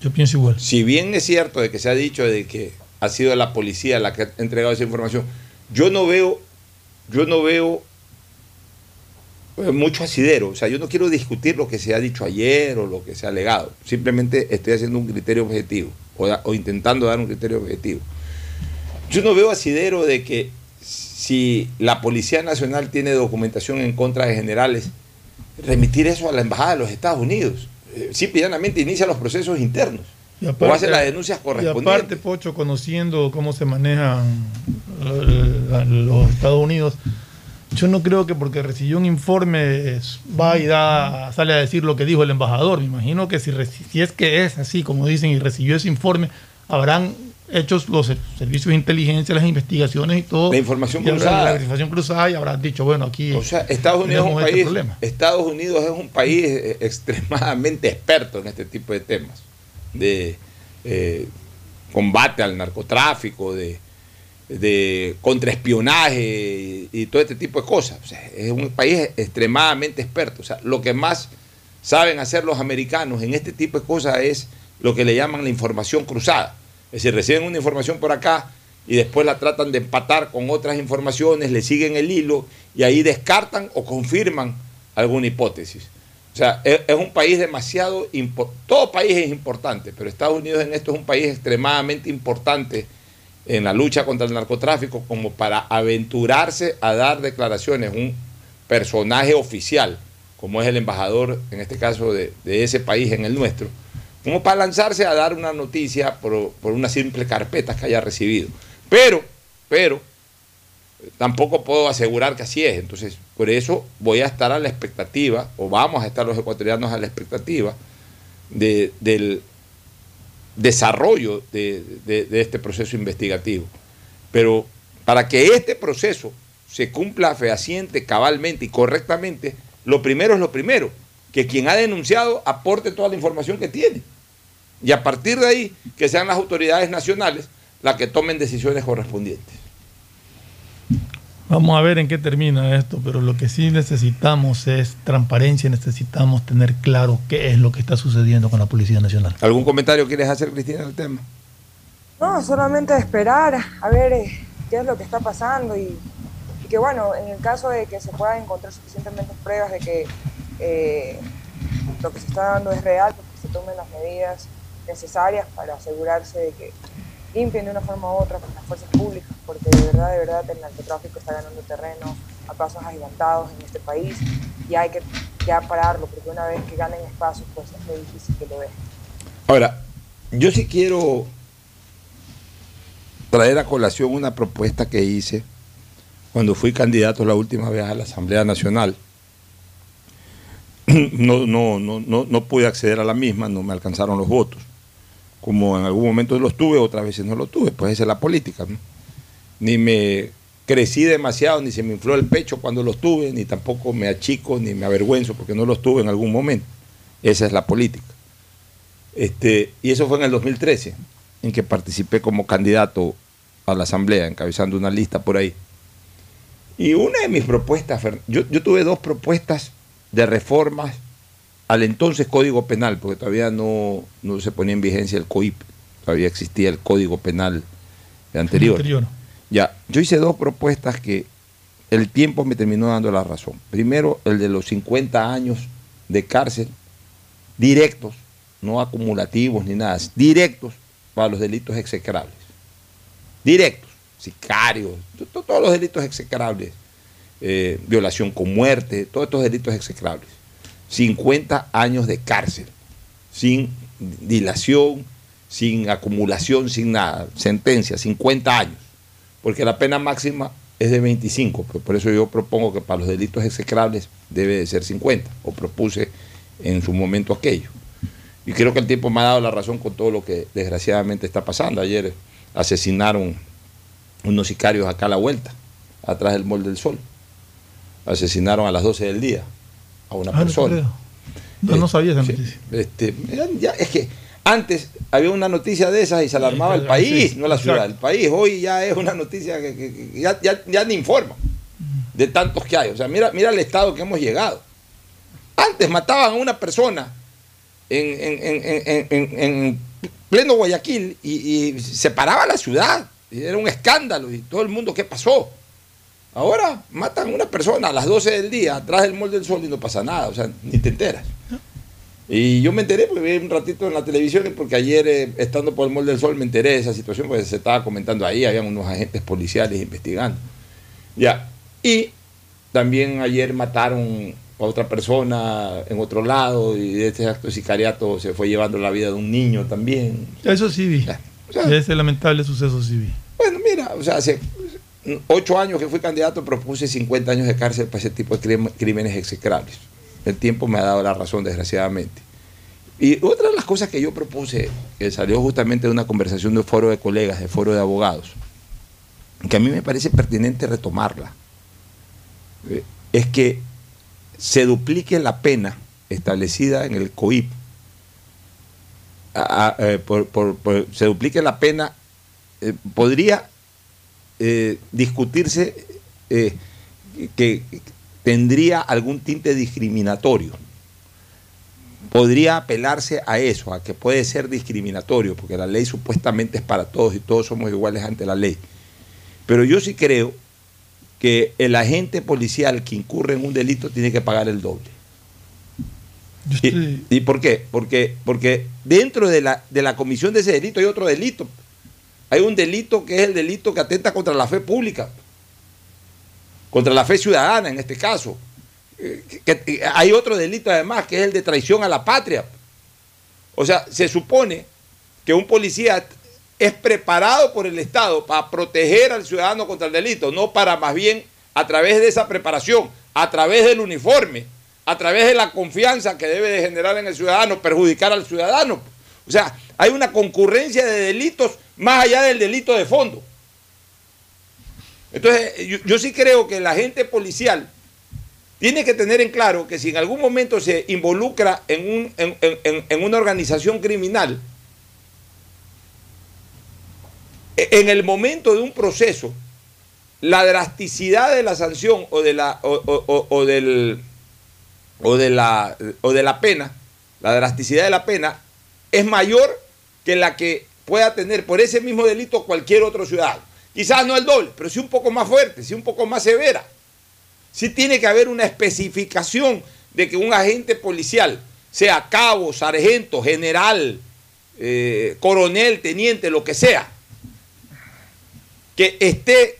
Yo pienso igual. Si bien es cierto de que se ha dicho de que ha sido la policía la que ha entregado esa información, yo no veo, yo no veo mucho asidero. O sea, yo no quiero discutir lo que se ha dicho ayer o lo que se ha alegado. Simplemente estoy haciendo un criterio objetivo o, o intentando dar un criterio objetivo. Yo no veo asidero de que si la Policía Nacional tiene documentación en contra de generales, remitir eso a la Embajada de los Estados Unidos. Eh, simplemente inicia los procesos internos. Y aparte, o hace las denuncias correspondientes. Y aparte, Pocho, conociendo cómo se manejan eh, los Estados Unidos, yo no creo que porque recibió un informe va y da, sale a decir lo que dijo el embajador. Me imagino que si, si es que es así, como dicen, y recibió ese informe, habrán hechos los servicios de inteligencia, las investigaciones y todo. La información cruzada. La, información cruzada y habrán dicho, bueno, aquí. O sea, Estados Unidos es un este país. Estados Unidos es un país eh, extremadamente experto en este tipo de temas. De eh, combate al narcotráfico, de, de contraespionaje y, todo este tipo de cosas. Es un país extremadamente experto. O sea, lo que más saben hacer los americanos en este tipo de cosas es lo que le llaman la información cruzada es decir, reciben una información por acá y después la tratan de empatar con otras informaciones, le siguen el hilo y ahí descartan o confirman alguna hipótesis. O sea, es, un país demasiado, todo país es importante, pero Estados Unidos en esto es un país extremadamente importante en la lucha contra el narcotráfico como para aventurarse a dar declaraciones, un personaje oficial, como es el embajador, en este caso, de ese país en el nuestro, como para lanzarse a dar una noticia por, una simple carpeta que haya recibido. Pero, pero, tampoco puedo asegurar que así es. Entonces, por eso voy a estar a la expectativa, o vamos a estar los ecuatorianos a la expectativa del desarrollo de, este proceso investigativo. Pero para que este proceso se cumpla fehaciente, cabalmente y correctamente, lo primero es lo primero, que quien ha denunciado aporte toda la información que tiene. Y a partir de ahí, que sean las autoridades nacionales las que tomen decisiones correspondientes. Vamos a ver en qué termina esto, pero lo que sí necesitamos es transparencia, necesitamos tener claro qué es lo que está sucediendo con la Policía Nacional. ¿Algún comentario quieres hacer, Cristina, el tema? No, solamente esperar a ver eh, qué es lo que está pasando y, que, bueno, en el caso de que se puedan encontrar suficientemente pruebas de que eh, lo que se está dando es real, pues que se tomen las medidas necesarias para asegurarse de que limpien de una forma u otra con las fuerzas públicas, porque de verdad, de verdad el narcotráfico está ganando terreno a pasos agigantados en este país y hay que ya pararlo, porque una vez que ganen espacios, pues es muy difícil que lo dejen. Ahora, yo sí quiero traer a colación una propuesta que hice cuando fui candidato la última vez a la Asamblea Nacional no, no, no, no, no pude acceder a la misma, no me alcanzaron los votos. Como en algún momento los tuve, otras veces no los tuve, pues esa es la política. Ni me crecí demasiado, ni se me infló el pecho cuando los tuve, ni tampoco me achico, ni me avergüenzo porque no los tuve en algún momento. Esa es la política. Este, y eso fue en el 2013, en que participé como candidato a la Asamblea, encabezando una lista por ahí. Y una de mis propuestas, yo, yo tuve dos propuestas de reformas al entonces Código Penal, porque todavía no, no se ponía en vigencia el COIP, todavía existía el Código Penal anterior. anterior. Ya, yo hice dos propuestas que el tiempo me terminó dando la razón. Primero, el de los 50 años de cárcel directos, no acumulativos ni nada, directos para los delitos execrables. Directos, sicarios, todos los delitos execrables, eh, violación con muerte, todos estos delitos execrables. 50 años de cárcel, sin dilación, sin acumulación, sin nada. Sentencia, 50 años. Porque la pena máxima es de 25, pues por eso yo propongo que para los delitos execrables debe de ser 50, o propuse en su momento aquello. Y creo que el tiempo me ha dado la razón con todo lo que desgraciadamente está pasando. Ayer asesinaron unos sicarios acá a la vuelta, atrás del Mol del Sol. Asesinaron a las 12 del día a una ah, persona. No, no sabía esa noticia. Este, es que antes había una noticia de esas y se alarmaba el país, no la ciudad, el país. Hoy ya es una noticia que, ya, ya, ni informa de tantos que hay. O sea, mira, mira el estado que hemos llegado. Antes mataban a una persona en, pleno Guayaquil y, se paraba la ciudad. Y era un escándalo y todo el mundo, ¿qué pasó? Ahora matan a una persona a las 12 del día atrás del molde del sol y no pasa nada, o sea, ni te enteras. Y yo me enteré porque vi un ratito en la televisión porque ayer, eh, estando por el molde del sol, me enteré de esa situación porque se estaba comentando ahí, habían unos agentes policiales investigando. Ya. Y también ayer mataron a otra persona en otro lado y de este acto de sicariato se fue llevando la vida de un niño también. Eso sí vi. Ese lamentable suceso sí vi. Bueno, mira, o sea, hace ocho años que fui candidato propuse 50 años de cárcel para ese tipo de crímenes execrables. El tiempo me ha dado la razón, desgraciadamente. Y otra de las cosas que yo propuse, que salió justamente de una conversación de un foro de colegas, de foro de abogados, que a mí me parece pertinente retomarla, eh, es que se duplique la pena establecida en el COIP, eh, se duplique la pena, eh, podría discutirse que tendría algún tinte discriminatorio. Podría apelarse a eso, a que puede ser discriminatorio, porque la ley supuestamente es para todos y todos somos iguales ante la ley. Pero yo sí creo que el agente policial que incurre en un delito tiene que pagar el doble. Y, por qué? Porque, porque dentro de la, de la comisión de ese delito hay otro delito. Hay un delito que es el delito que atenta contra la fe pública contra la fe ciudadana en este caso. Eh, que, hay otro delito además que es el de traición a la patria. O sea, se supone que un policía es preparado por el Estado para proteger al ciudadano contra el delito, no para más bien a través de esa preparación, a través del uniforme, a través de la confianza que debe de generar en el ciudadano, perjudicar al ciudadano. O sea, hay una concurrencia de delitos más allá del delito de fondo. Entonces, yo, sí creo que la agente policial tiene que tener en claro que si en algún momento se involucra en, un, en, una organización criminal, e, en el momento de un proceso, la drasticidad de la sanción o de la, o, del, o, de la, o de la pena, la drasticidad de la pena, es mayor que la que pueda tener por ese mismo delito cualquier otro ciudadano. Quizás no el doble, pero sí un poco más fuerte, sí un poco más severa. Sí tiene que haber una especificación de que un agente policial, sea cabo, sargento, general, eh, coronel, teniente, lo que sea, que esté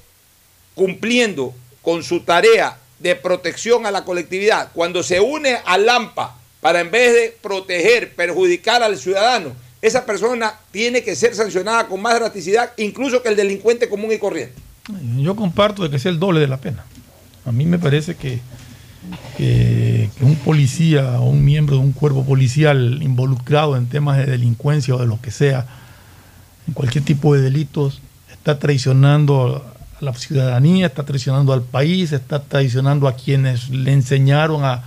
cumpliendo con su tarea de protección a la colectividad, cuando se une a LAMPA para en vez de proteger, perjudicar al ciudadano, esa persona tiene que ser sancionada con más drasticidad, incluso que el delincuente común y corriente. Yo comparto de que sea el doble de la pena. A mí me parece que, un policía o un miembro de un cuerpo policial involucrado en temas de delincuencia o de lo que sea, en cualquier tipo de delitos, está traicionando a la ciudadanía, está traicionando al país, está traicionando a quienes le enseñaron a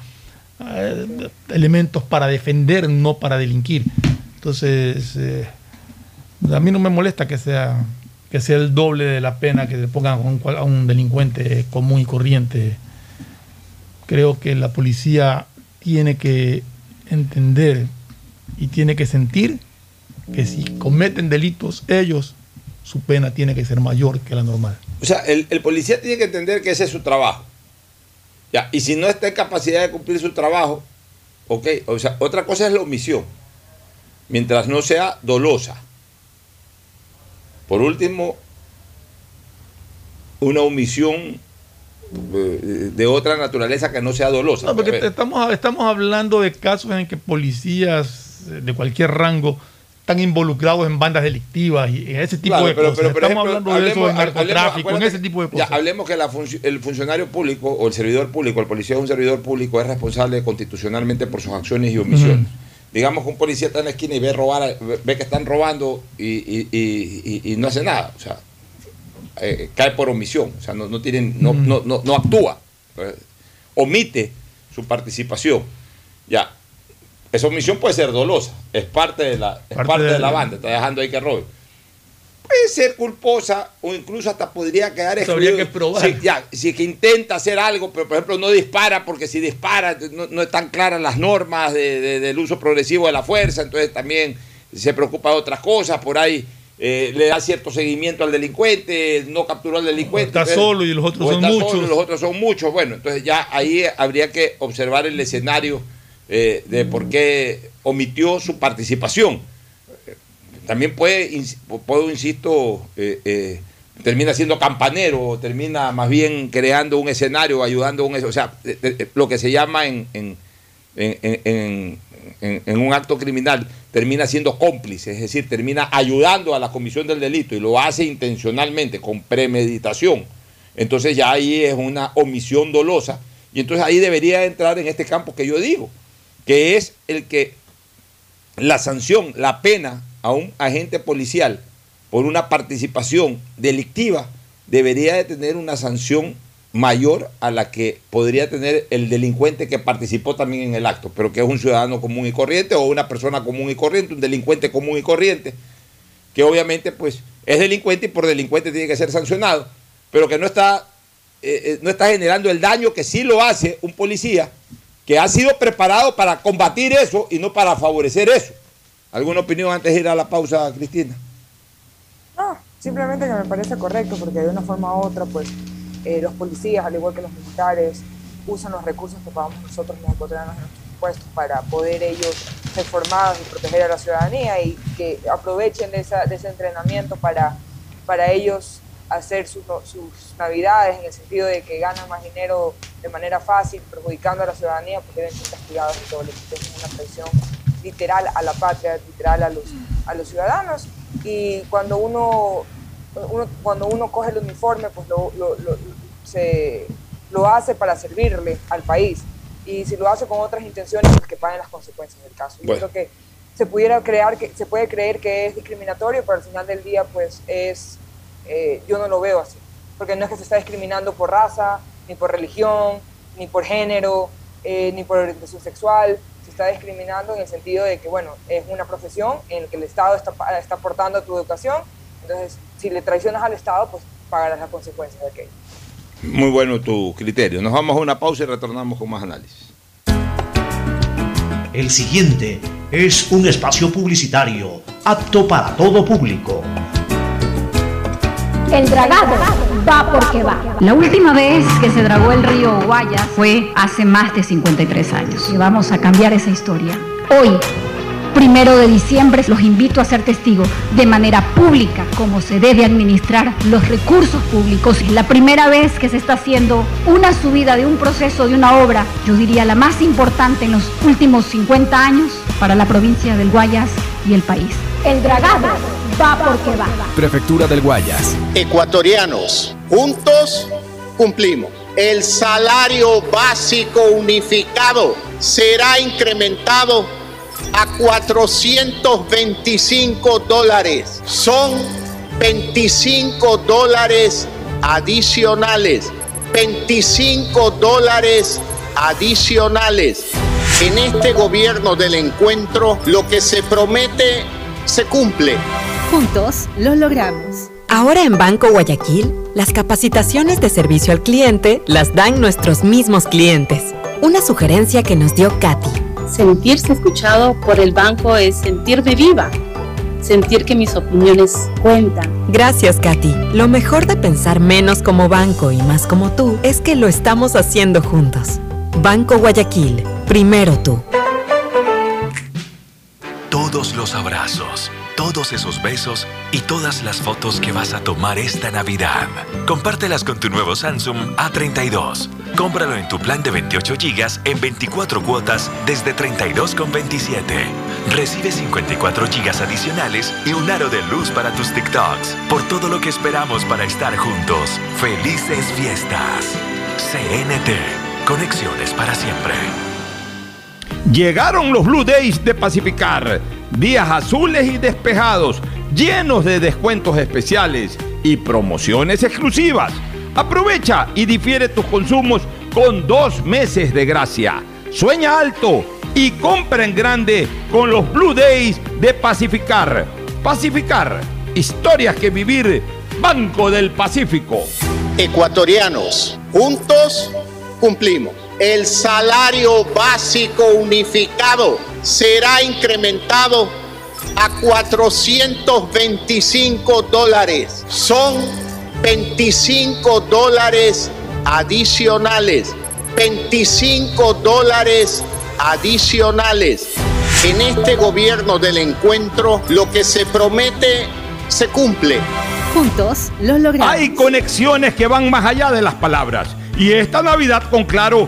elementos para defender, no para delinquir. Entonces, eh, a mí no me molesta que sea, que sea el doble de la pena que le pongan a un, delincuente común y corriente. Creo que la policía tiene que entender y tiene que sentir que si cometen delitos ellos, su pena tiene que ser mayor que la normal. O sea, el, el policía tiene que entender que ese es su trabajo. Ya, y si no está en capacidad de cumplir su trabajo, ok, o sea, otra cosa es la omisión, mientras no sea dolosa. Por último, una omisión eh, de otra naturaleza que no sea dolosa. No, porque estamos, estamos hablando de casos en que policías eh, de cualquier rango están involucrados en bandas delictivas y en ese tipo Claro, de pero- cosas. pero, estamos ejemplo, hablando de eso, hablemos- en narcotráfico, en ese tipo de ya, cosas. hablemos que la func- el funcionario público o el servidor público, el policía es un servidor público, es responsable constitucionalmente por sus acciones y omisiones. Digamos que un policía está en la esquina y ve robar, ve- que están robando y, y- y- no hace nada. O sea, eh, cae por omisión. O sea, no, no, tienen, no, Mm. no, no, no actúa. Eh, omite su participación. Ya. Esa omisión puede ser dolosa. Es parte de la, es Parte parte de de la- banda. Está dejando ahí que robe puede ser culposa o incluso hasta podría quedar Eso habría excluido. que probar. Si, ya, si que intenta hacer algo, pero por ejemplo no dispara, porque si dispara no, no están claras las normas de- de- del uso progresivo de la fuerza, entonces también se preocupa de otras cosas, por ahí eh, le da cierto seguimiento al delincuente, no capturó al delincuente. está solo y los otros son solo muchos. y los otros son muchos. Bueno, entonces ya ahí habría que observar el escenario eh, de por qué omitió su participación también puede, puedo, insisto, eh, eh, termina siendo campanero, termina más bien creando un escenario, ayudando a un o sea, eh, eh, lo que se llama en- en- en- en un acto criminal, termina siendo cómplice, es decir, termina ayudando a la comisión del delito y lo hace intencionalmente, con premeditación. Entonces ya ahí es una omisión dolosa y entonces ahí debería entrar en este campo que yo digo, que es el que la sanción, la pena a un agente policial por una participación delictiva debería de tener una sanción mayor a la que podría tener el delincuente que participó también en el acto, pero que es un ciudadano común y corriente o una persona común y corriente, un delincuente común y corriente, que obviamente pues es delincuente y por delincuente tiene que ser sancionado, pero que no está, eh, eh, no está generando el daño que sí lo hace un policía que ha sido preparado para combatir eso y no para favorecer eso. ¿Alguna opinión antes de ir a la pausa, Cristina? No, simplemente que me parece correcto porque de una forma u otra, pues eh, los policías, al igual que los militares, usan los recursos que pagamos nosotros los ecuatorianos en nuestros impuestos para poder ellos ser formados y proteger a la ciudadanía y que aprovechen de, esa- de ese entrenamiento para, para ellos hacer sus, sus navidades en el sentido de que ganan más dinero de manera fácil, perjudicando a la ciudadanía porque deben ser castigados y todo. Es una presión literal a la patria, literal a los, a los ciudadanos. Y cuando uno, uno- cuando uno coge el uniforme, pues lo, lo- lo- se, lo hace para servirle al país. Y si lo hace con otras intenciones, pues que paguen las consecuencias del caso. Yo Bueno. creo que se pudiera crear, que se puede creer que es discriminatorio, pero al final del día, pues es, eh, yo no lo veo así. Porque no es que se está discriminando por raza, ni por religión, ni por género, eh, ni por orientación sexual. Se está discriminando en el sentido de que, bueno, es una profesión en la que el Estado está, aportando a tu educación. Entonces, si le traicionas al Estado, pues pagarás las consecuencias de aquello. Muy bueno tu criterio. Nos vamos a una pausa y retornamos con más análisis. El siguiente es un espacio publicitario apto para todo público. El dragado va porque va. La última vez que se dragó el río Guayas fue hace más de 53 años. Y vamos a cambiar esa historia. Hoy, primero de diciembre, los invito a ser testigos de manera pública cómo se debe administrar los recursos públicos. Es la primera vez que se está haciendo una subida de un proceso, de una obra, yo diría la más importante en los últimos 50 años para la provincia del Guayas y el país. El dragado va porque va. Prefectura del Guayas. Ecuatorianos, juntos cumplimos. El salario básico unificado será incrementado a 425 dólares. Son 25 dólares adicionales. 25 dólares adicionales. En este gobierno del encuentro, lo que se promete se cumple. Juntos lo logramos. Ahora en Banco Guayaquil, las capacitaciones de servicio al cliente las dan nuestros mismos clientes. Una sugerencia que nos dio Katy. Sentirse escuchado por el banco es sentirme viva, sentir que mis opiniones cuentan. Gracias, Katy. Lo mejor de pensar menos como banco y más como tú es que lo estamos haciendo juntos. Banco Guayaquil, primero tú. Todos los abrazos, todos esos besos y todas las fotos que vas a tomar esta Navidad. Compártelas con tu nuevo Samsung A32. Cómpralo en tu plan de 28 GB en 24 cuotas desde 32,27. Recibe 54 GB adicionales y un aro de luz para tus TikToks. Por todo lo que esperamos para estar juntos. Felices fiestas. CNT. Conexiones para siempre. Llegaron los Blue Days de Pacificar. Días azules y despejados, llenos de descuentos especiales y promociones exclusivas. Aprovecha y difiere tus consumos con dos meses de gracia. Sueña alto y compra en grande con los Blue Days de Pacificar. Pacificar, historias que vivir. Banco del Pacífico. Ecuatorianos, juntos cumplimos. El salario básico unificado será incrementado a 425 dólares. Son 25 dólares adicionales. 25 dólares adicionales. En este gobierno del encuentro, lo que se promete se cumple. Juntos lo logramos. Hay conexiones que van más allá de las palabras. Y esta Navidad con Claro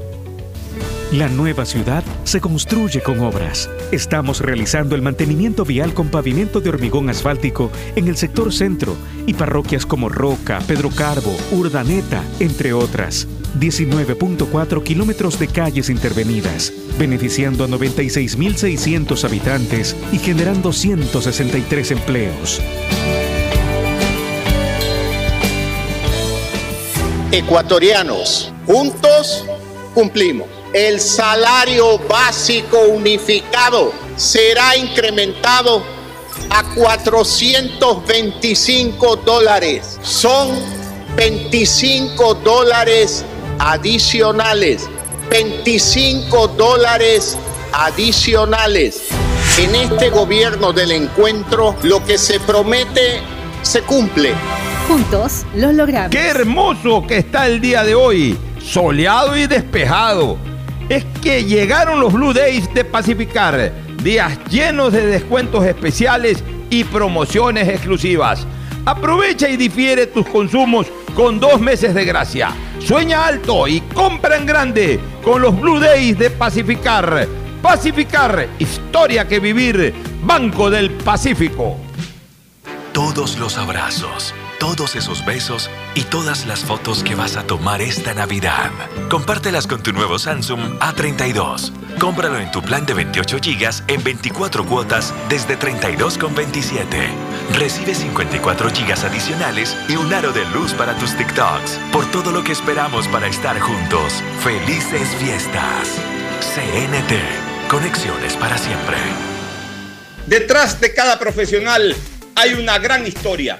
La nueva ciudad se construye con obras. Estamos realizando el mantenimiento vial con pavimento de hormigón asfáltico en el sector centro y parroquias como Roca, Pedro Carbo, Urdaneta, entre otras. 19.4 kilómetros de calles intervenidas, beneficiando a 96.600 habitantes y generando 163 empleos. Ecuatorianos, juntos cumplimos. El salario básico unificado será incrementado a 425 dólares. Son 25 dólares adicionales. 25 dólares adicionales. En este gobierno del encuentro, lo que se promete se cumple. Juntos lo logramos. ¡Qué hermoso que está el día de hoy! Soleado y despejado. Es que llegaron los Blue Days de Pacificar. Días llenos de descuentos especiales y promociones exclusivas. Aprovecha y difiere tus consumos con dos meses de gracia. Sueña alto y compra en grande con los Blue Days de Pacificar. Pacificar, historia que vivir. Banco del Pacífico. Todos los abrazos, todos esos besos y todas las fotos que vas a tomar esta Navidad. Compártelas con tu nuevo Samsung A32. Cómpralo en tu plan de 28 GB en 24 cuotas desde 32,27. Recibe 54 GB adicionales y un aro de luz para tus TikToks. Por todo lo que esperamos para estar juntos. Felices fiestas. CNT. Conexiones para siempre. Detrás de cada profesional hay una gran historia.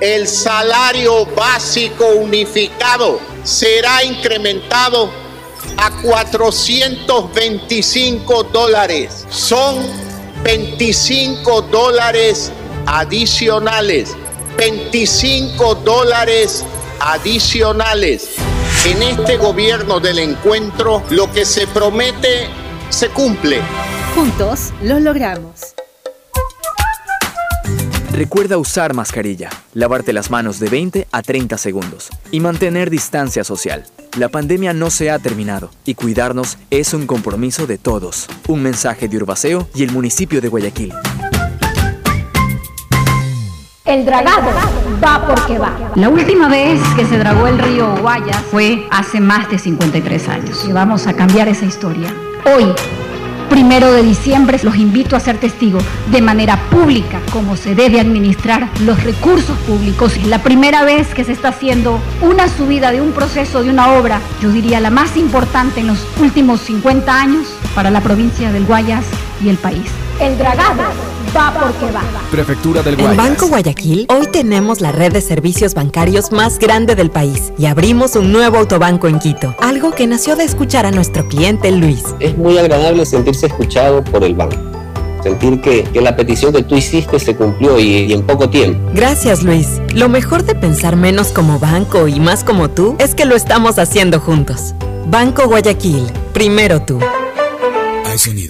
El salario básico unificado será incrementado a 425 dólares. Son 25 dólares adicionales. 25 dólares adicionales. En este gobierno del encuentro, lo que se promete se cumple. Juntos lo logramos. Recuerda usar mascarilla, lavarte las manos de 20 a 30 segundos y mantener distancia social. La pandemia no se ha terminado y cuidarnos es un compromiso de todos. Un mensaje de Urbaceo y el municipio de Guayaquil. El dragado va porque va. La última vez que se dragó el río Guayas fue hace más de 53 años. Y vamos a cambiar esa historia. Hoy, primero de diciembre, los invito a ser testigos de manera pública cómo se debe administrar los recursos públicos. La primera vez que se está haciendo una subida de un proceso, de una obra, yo diría la más importante en los últimos 50 años para la provincia del Guayas y el país. El dragado va porque va. Prefectura del En. Banco Guayaquil, hoy tenemos la red de servicios bancarios más grande del país y abrimos un nuevo autobanco en Quito, algo que nació de escuchar a nuestro cliente Luis. Es muy agradable sentirse escuchado por el banco. Sentir que, que la petición que tú hiciste se cumplió y, y en poco tiempo. Gracias Luis. Lo mejor de pensar menos como banco y más como tú es que lo estamos haciendo juntos. Banco Guayaquil, primero tú. Hay sonidos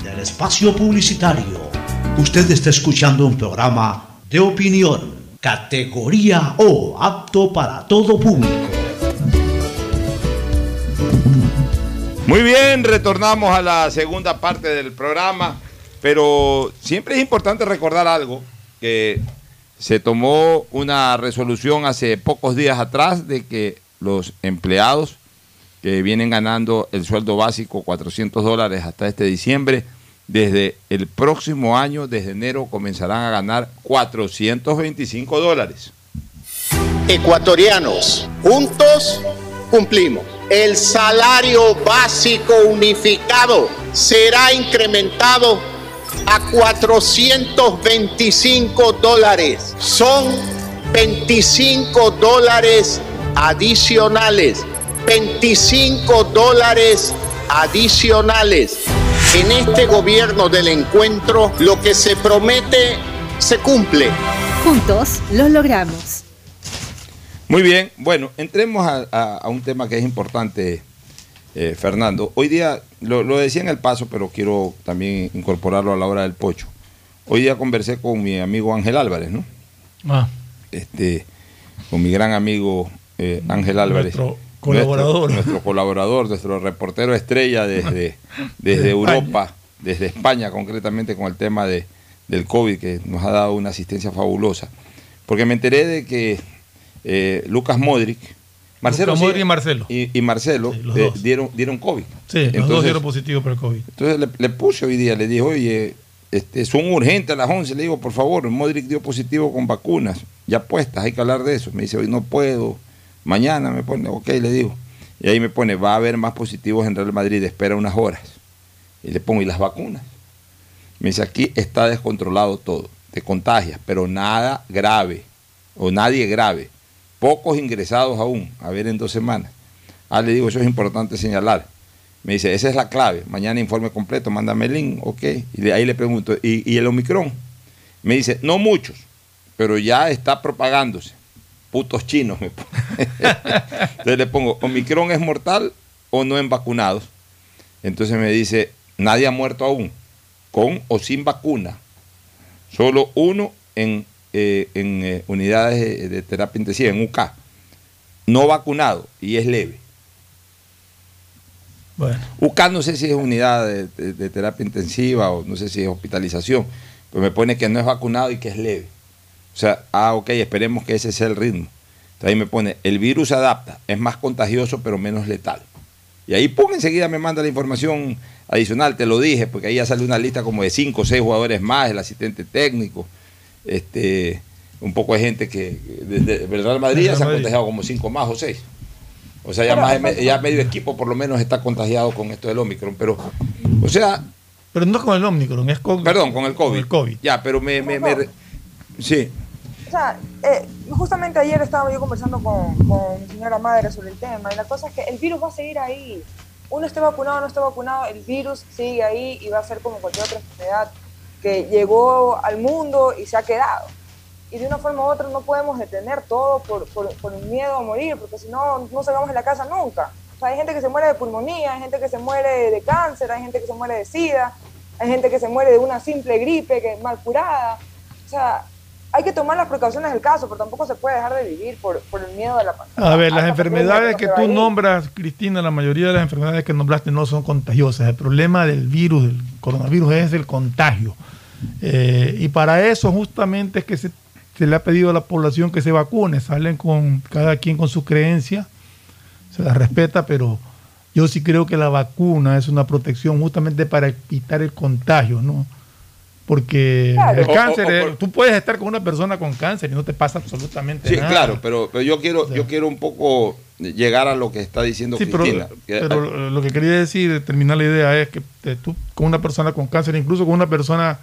espacio publicitario. Usted está escuchando un programa de opinión, categoría O, apto para todo público. Muy bien, retornamos a la segunda parte del programa, pero siempre es importante recordar algo, que se tomó una resolución hace pocos días atrás de que los empleados que vienen ganando el sueldo básico 400 dólares hasta este diciembre, desde el próximo año, desde enero, comenzarán a ganar 425 dólares. Ecuatorianos, juntos cumplimos. El salario básico unificado será incrementado a 425 dólares. Son 25 dólares adicionales. 25 dólares adicionales. En este gobierno del encuentro, lo que se promete se cumple. Juntos lo logramos. Muy bien, bueno, entremos a, a- a un tema que es importante, eh, Fernando. Hoy día, lo, lo decía en el paso, pero quiero también incorporarlo a la hora del pocho. Hoy día conversé con mi amigo Ángel Álvarez, ¿no? Ah, Este, con mi gran amigo eh, Ángel Álvarez. Nuestro colaborador. Nuestro, nuestro colaborador, nuestro reportero estrella desde, desde De Europa, desde España concretamente con el tema de, del COVID, que nos ha dado una asistencia fabulosa. Porque me enteré de que eh, Lucas Modric, Marcelo, Lucas sí, Modric y Marcelo. y, y Marcelo eh, dieron, dieron COVID. sí, los dos Entonces- dieron positivo para el COVID. entonces le, le puse hoy día, le dije, oye, este, son urgentes a las 11. Le digo, por favor, Modric dio positivo con vacunas, ya puestas, hay que hablar de eso. Me dice, hoy no puedo, mañana me pone, ok, le digo. Y ahí me pone, va a haber más positivos en Real Madrid, espera unas horas. Y le pongo, ¿y las vacunas? Me dice, aquí está descontrolado todo, te contagias, pero nada grave, o nadie grave. Pocos ingresados aún, a ver en dos semanas. Ah, le digo, eso es importante señalar. Me dice, esa es la clave. Mañana informe completo, mándame el link, ok. Y ahí le pregunto, ¿y, y el Omicron? Me dice, no muchos, pero ya está propagándose. Putos chinos. me. Entonces le pongo, ¿Omicron es mortal o no en vacunados? Entonces me dice, nadie ha muerto aún, con o sin vacuna. Solo uno en, eh, en eh, unidades de, de terapia intensiva, en UK. No vacunado y es leve. Bueno. UK no sé si es unidad de, de- de terapia intensiva o no sé si es hospitalización, pero me pone que no es vacunado y que es leve. O sea, ah, ok, esperemos que ese sea el ritmo. Entonces ahí me pone, el virus se adapta, es más contagioso pero menos letal. Y ahí, pum, enseguida me manda la información adicional, te lo dije, porque ahí ya sale una lista como de cinco o seis jugadores más, el asistente técnico, este, un poco de gente que, desde el Real Madrid ya se han contagiado como cinco más o seis. O sea, ya, más me- ya medio equipo por lo menos está contagiado con esto del Omicron, pero, o sea... Pero no con el Omicron, es con... Perdón, con el COVID. Con el COVID. Ya, pero me... me, me sí, O sea, eh, justamente ayer estaba yo conversando con, mi señora madre sobre el tema y la cosa es que el virus va a seguir ahí. Uno esté vacunado o no esté vacunado, el virus sigue ahí y va a ser como cualquier otra enfermedad que llegó al mundo y se ha quedado. Y de una forma u otra no podemos detener todo por, por, por miedo a morir, porque si no, no salgamos de la casa nunca. O sea, hay gente que se muere de pulmonía, hay gente que se muere de cáncer, hay gente que se muere de sida, hay gente que se muere de una simple gripe que mal curada. O sea, hay que tomar las precauciones del caso, pero tampoco se puede dejar de vivir por, por el miedo de la pandemia. A ver, las enfermedades que tú nombras, Cristina, la mayoría de las enfermedades que nombraste no son contagiosas. El problema del virus, del coronavirus, es el contagio. Eh, y para eso justamente es que se, se le ha pedido a la población que se vacune. Salen con cada quien con su creencia, se la respeta, pero yo sí creo que la vacuna es una protección justamente para evitar el contagio, ¿no? Porque Claro. el O- o- cáncer, o tú puedes estar con una persona con cáncer y no te pasa absolutamente sí, nada. claro, pero, pero yo quiero yo quiero un poco llegar a lo que está diciendo Sí, pero, Cristina. que- pero lo que quería decir, terminar la idea, es que te- tú con una persona con cáncer, incluso con una persona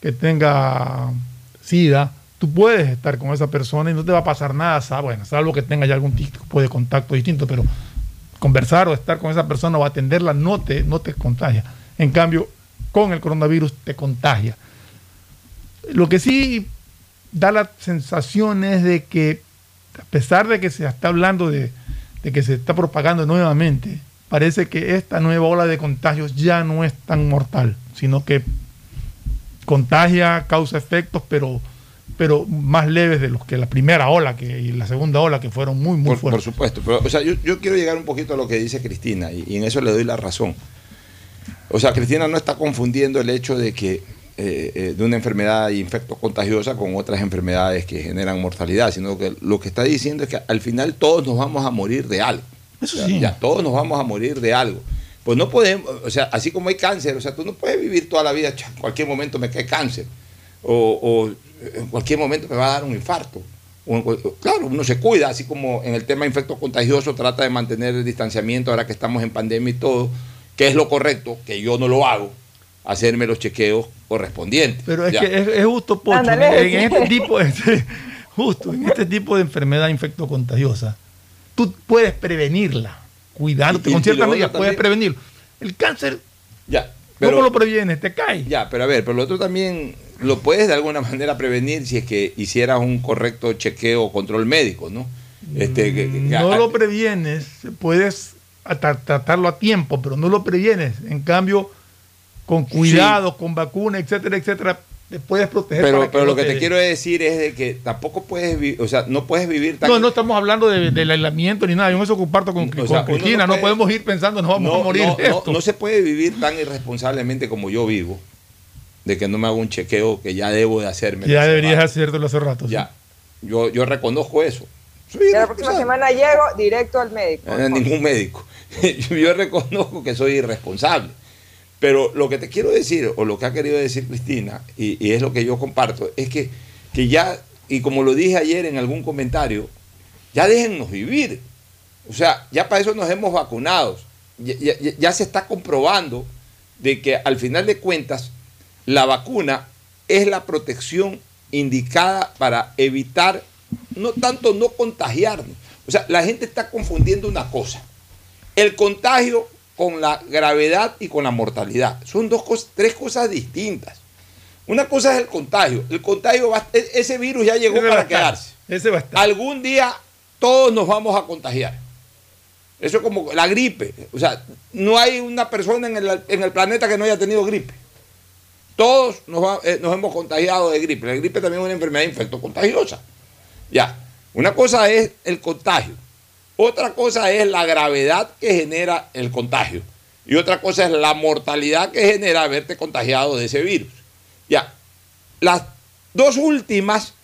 que tenga SIDA, tú puedes estar con esa persona y no te va a pasar nada, sa- bueno, salvo que tenga ya algún tipo de contacto distinto, pero conversar o estar con esa persona o atenderla no te, no te contagia. En cambio, con el coronavirus te contagia. Lo que sí da la sensación es de que, a pesar de que se está hablando de, de que se está propagando nuevamente, parece que esta nueva ola de contagios ya no es tan mortal, sino que contagia, causa efectos, pero, pero más leves de los que la primera ola que, y la segunda ola, que fueron muy, muy por, por fuertes. supuesto, pero o sea, yo, yo quiero llegar un poquito a lo que dice Cristina y, y en eso le doy la razón. O sea, Cristina no está confundiendo el hecho de que eh, eh, de una enfermedad infecto contagiosa con otras enfermedades que generan mortalidad, sino que lo que está diciendo es que al final todos nos vamos a morir de algo. Eso O sea, sí. Ya todos nos vamos a morir de algo. Pues no podemos, o sea, así como hay cáncer, o sea, tú no puedes vivir toda la vida, "Cha, en cualquier momento me cae cáncer, o, o en cualquier momento me va a dar un infarto. O claro, uno se cuida, así como en el tema infecto contagioso trata de mantener el distanciamiento ahora que estamos en pandemia y todo, que es lo correcto, que yo no lo hago, hacerme los chequeos correspondientes. Pero es Ya. que es, es justo, Pocho, en este tipo de, justo, en este tipo de enfermedad infecto contagiosa, tú puedes prevenirla, Y- y- con ciertas medidas, puedes prevenirlo. El cáncer, Ya, ¿cómo lo previenes? Te cae. Ya, pero a ver, pero lo otro también lo puedes de alguna manera prevenir si es que hicieras un correcto chequeo o control médico, ¿no? Este, que- que- no a- lo previenes, puedes ata- tratarlo a tiempo, pero no lo previenes. En cambio, con cuidado, con vacuna, etcétera, etcétera, te puedes proteger. pero no lo que te te- quiero decir es de que tampoco puedes vivir, o sea, no puedes vivir tan No, no estamos hablando de- del aislamiento ni nada. Yo eso comparto con, con sea, Cristina. no No, podemos ir pensando, nos vamos no, a morir no, de no- esto. no se puede vivir tan irresponsablemente como yo vivo, de que no me hago un chequeo que ya debo de hacerme. ya deberías rato. hacértelo hace rato. sí. Ya, yo, yo reconozco eso. La próxima semana llego directo al médico. a ningún médico. Yo reconozco que soy irresponsable. Pero lo que te quiero decir, o lo que ha querido decir Cristina, y, es lo que yo comparto, es que, que ya, y como lo dije ayer en algún comentario, ya déjennos vivir. O sea, ya para eso nos hemos vacunado. Ya- ya se está comprobando de que al final de cuentas la vacuna es la protección indicada para evitar, no tanto no contagiarnos. O sea, la gente está confundiendo una cosa. el contagio con la gravedad y con la mortalidad. Son dos cosas, tres cosas distintas. Una cosa es el contagio. El contagio, va, e- ese virus ya llegó Ese va a para quedarse. Ese. Algún día todos nos vamos a contagiar. Eso es como la gripe. O sea, no hay una persona en el, en el planeta que no haya tenido gripe. Todos nos, va- eh, nos hemos contagiado de gripe. La gripe también es una enfermedad infectocontagiosa. Ya, una cosa es el contagio. Otra cosa es la gravedad que genera el contagio. Y otra cosa es la mortalidad que genera haberte contagiado de ese virus. Ya, las dos últimas